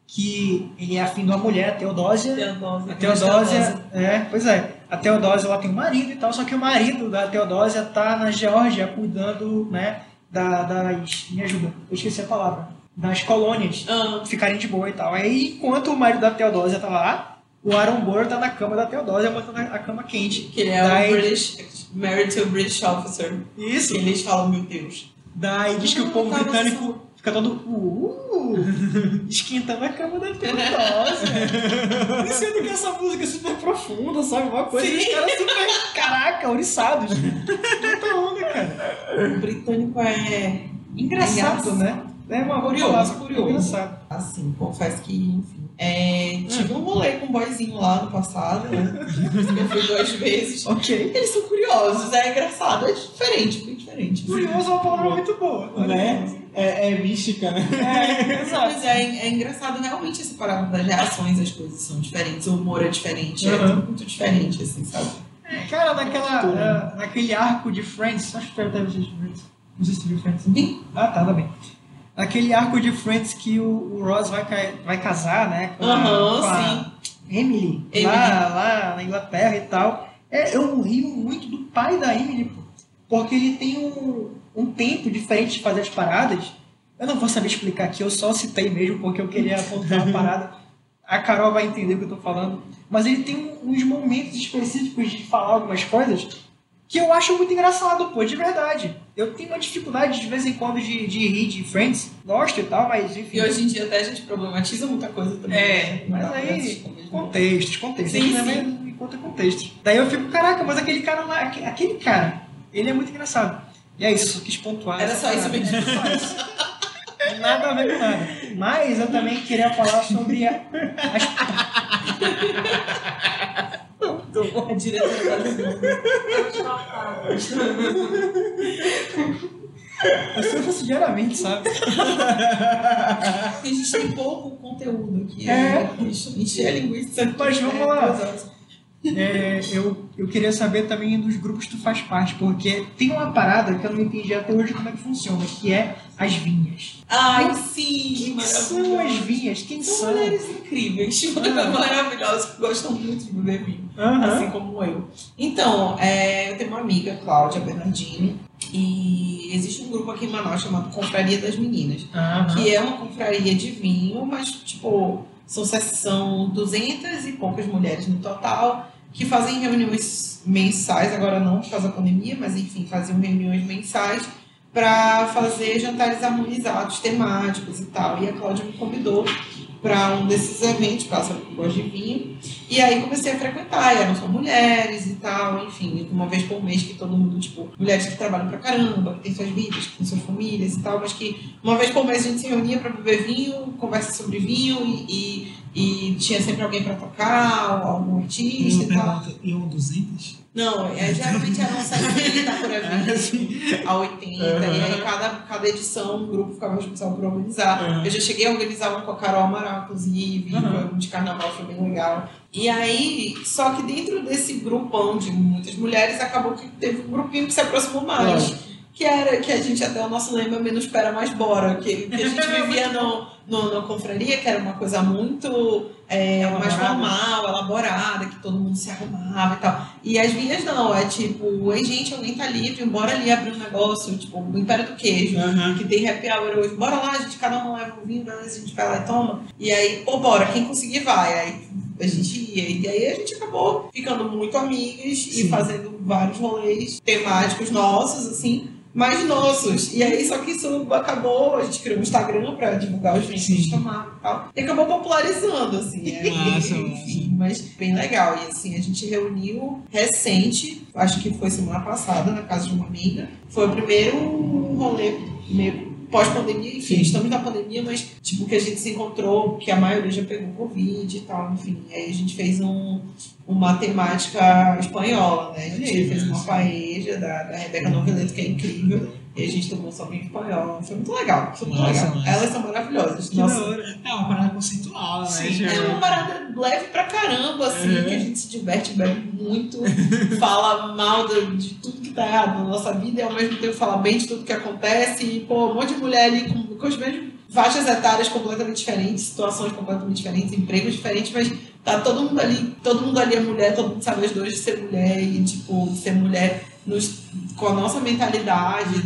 que ele é afim de uma mulher, a Teodósia, Teodósia. A Teodósia, é, pois é. A Teodósia ela tem um marido e tal, só que o marido da Teodósia tá na Geórgia cuidando, né, da, das... Me ajuda, eu esqueci a palavra. Das colônias Ah, ficarem de boa e tal. Aí, enquanto o marido da Teodósia tá lá, o Aaron Burr tá na cama da Teodósia, botando a cama quente. que ele é Daí- um British, married to a British officer. Isso. Que eles falam, meu Deus. Daí diz que o Ah, povo britânico fica todo uh, esquentando a cama da Teodósia. e sendo que essa música é super profunda, sabe? Uma coisa e os Sim. caras super, caraca, ouriçados. Muita onda, cara. O britânico é Engraçado, né? É uma Curioso, curioso. Engraçado. Assim, confesso que, enfim. É, tive um rolê com um boyzinho lá no passado, né? Eu fui duas vezes. Ok. Eles são curiosos, é engraçado, é diferente, bem diferente. Curioso é uma palavra muito boa. Né? É, é mística, né? É, exato. Mas é, é engraçado realmente essa parada das reações, as coisas são diferentes, o humor é diferente, é Uhum. tudo muito diferente, assim, sabe? Cara, naquela, ah, naquele arco de Friends, acho que deve ter visto Friends. Não sei se viu Friends. Sim. Ah, tá, tá bem. Naquele arco de Friends que o, o Ross vai, vai casar, né? Com a, com a. Emily, Emily. Lá, lá na Inglaterra e tal. É, eu rio muito do pai da Emily. Porque ele tem um, um tempo diferente de fazer as paradas. Eu não vou saber explicar aqui, eu só citei mesmo porque eu queria apontar uma parada. A Carol vai entender o que eu tô falando. Mas ele tem uns momentos específicos de falar algumas coisas que eu acho muito engraçado, pô, de verdade. Eu tenho uma dificuldade de vez em quando de, de rir de Friends. Gosto e tal, mas enfim. E hoje em dia até a gente problematiza muita coisa também. É, mas aí, contextos, contextos. Sim, sim. me conta contextos. Daí eu fico, caraca, mas aquele cara lá, aque- aquele cara, ele é muito engraçado. E é isso, quis pontuar. Era só isso mesmo. Nada a ver com nada. Mas eu também queria falar sobre a- as A diretora da Eu sofro diariamente, sabe? Porque a gente tem pouco conteúdo aqui. É. A gente encher a linguiça. Mas vamos é, lá. É, eu, eu queria saber também dos grupos que tu faz parte, porque tem uma parada que eu não entendi até hoje como é que funciona, que é as vinhas. Ai, sim, Quem são as vinhas? Quem São são? mulheres incríveis, maravilhosas, que gostam muito de beber vinho, assim como eu. Então, é, eu tenho uma amiga, Cláudia Bernardini, e existe um grupo aqui em Manaus chamado Confraria das Meninas, que é uma confraria de vinho, mas, tipo, são, são 200 e poucas mulheres no total, que fazem reuniões mensais, agora não por causa da pandemia, mas enfim, faziam reuniões mensais para fazer jantares harmonizados, temáticos e tal. E a Cláudia me convidou para um desses eventos, eu gosto de vinho. E aí comecei a frequentar, e eram só mulheres e tal, enfim, uma vez por mês que todo mundo, tipo, mulheres que trabalham pra caramba, que têm suas vidas, que têm suas famílias e tal, mas que uma vez por mês a gente se reunia para beber vinho, conversa sobre vinho e, e, e tinha sempre alguém para tocar, ou algum artista e tal. iam 200? Não, é, geralmente eram 70 por aí, a 80, e aí cada, cada edição um grupo ficava responsável por organizar. Uhum. Eu já cheguei a organizar um com a Carol Amaral, inclusive, Uhum. um de carnaval, foi bem legal. E aí, só que dentro desse grupão de muitas mulheres, acabou que teve um grupinho que se aproximou mais. Que era que a gente, até o nosso lema, menos pera, mais bora. Que, que a gente vivia no, no, na confraria, que era uma coisa muito é, mais Elaborada. formal, elaborada, que todo mundo se arrumava e tal. E as minhas não, é tipo, ei gente, alguém tá livre, bora ali abrir um negócio, tipo, o Império do Queijo, Aham. que tem happy hour hoje, bora lá, gente, cada um leva um vinho, a gente vai lá e toma. E aí, pô, bora, quem conseguir vai. Aí a gente ia. E aí a gente acabou ficando muito amigas e fazendo vários rolês temáticos nossos, assim, mais nossos. E aí, só que isso acabou, a gente criou um Instagram pra divulgar os vinhos que a gente Sim. tomava e tal. E acabou popularizando, assim. É, enfim, mas bem legal. E assim, a gente reuniu recente, acho que foi semana passada, na casa de uma amiga. Foi o primeiro rolê meio pós-pandemia, enfim, Sim. estamos na pandemia, mas tipo que a gente se encontrou, que a maioria já pegou Covid e tal, enfim. Aí a gente fez um, uma temática espanhola, né? A gente Sim, fez uma paeja da, da Rebeca Noveleto, que é incrível. E a gente tomou só vinho espanhol. Foi muito legal, foi muito Massa, legal. Elas são maravilhosas. Que Nossa, hora. É uma parada conceitual, né? Sim, é uma parada leve pra caramba, assim, Uhum. que a gente se diverte, bebe muito, fala mal de, de tudo que tá errado na nossa vida e ao mesmo tempo fala bem de tudo que acontece. E, pô, um monte de mulher ali com, com as mesmas faixas etárias completamente diferentes, situações completamente diferentes, empregos diferentes, mas Tá todo mundo ali, todo mundo ali é mulher, todo mundo sabe as dores de ser mulher e, tipo, ser mulher nos, com a nossa mentalidade,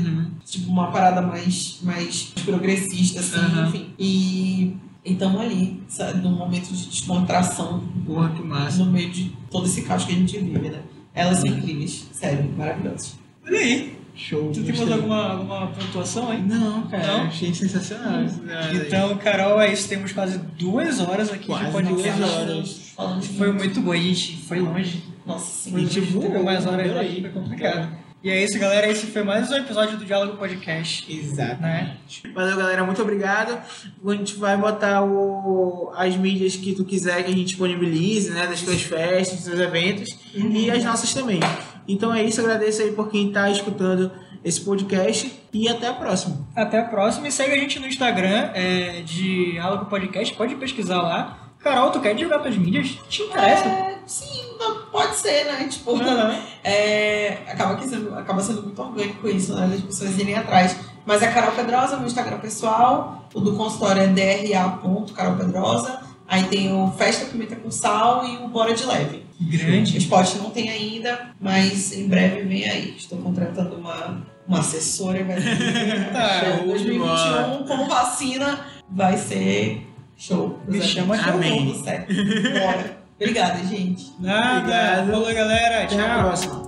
tipo, uma parada mais, mais progressista, assim, Uhum. enfim. E então ali, sabe, num momento de descontração, Porra, que massa. no meio de todo esse caos que a gente vive, né? Elas são incríveis, sério, maravilhosas. Olha aí. Show. Tu tem mais alguma, alguma pontuação aí? Não, cara, Não? achei sensacional. daí. Então, Carol, é isso. Temos quase duas horas aqui Quase de podcast. duas horas. Falando Foi muito bom. A gente foi longe. Nossa A senhora. gente mais horas Peraí. aqui, foi complicado. E é isso, galera. Esse foi mais um episódio do Diálogo Podcast. Exato. Né? Valeu, galera. Muito obrigado. A gente vai botar o, as mídias que tu quiser que a gente disponibilize, né? Das tuas festas, dos seus eventos. E as nossas também. Então é isso. Agradeço aí por quem tá escutando esse podcast. E até a próxima. Até a próxima. E segue a gente no Instagram, é, Diálogo Podcast. Pode pesquisar lá. Carol, tu quer divulgar tuas mídias? Te interessa? É, sim, pode ser, né? Tipo, Aham. é, acaba, que sendo, acaba sendo muito orgânico isso, né? Das pessoas irem atrás. Mas é Carol Pedrosa, meu Instagram pessoal. O do consultório é dra.carolpedrosa. Aí tem o Festa Pimenta com Sal e o Bora de Leve. Grande. Os posts não tem ainda, mas em breve vem aí. Estou contratando uma, uma assessora. Vai ser Ah, show. show de 2021 com vacina vai ser show. Me chama eu Amém. Certo. Obrigada, gente. Nada. Obrigado. Falou, galera. Até a Tchau. próxima.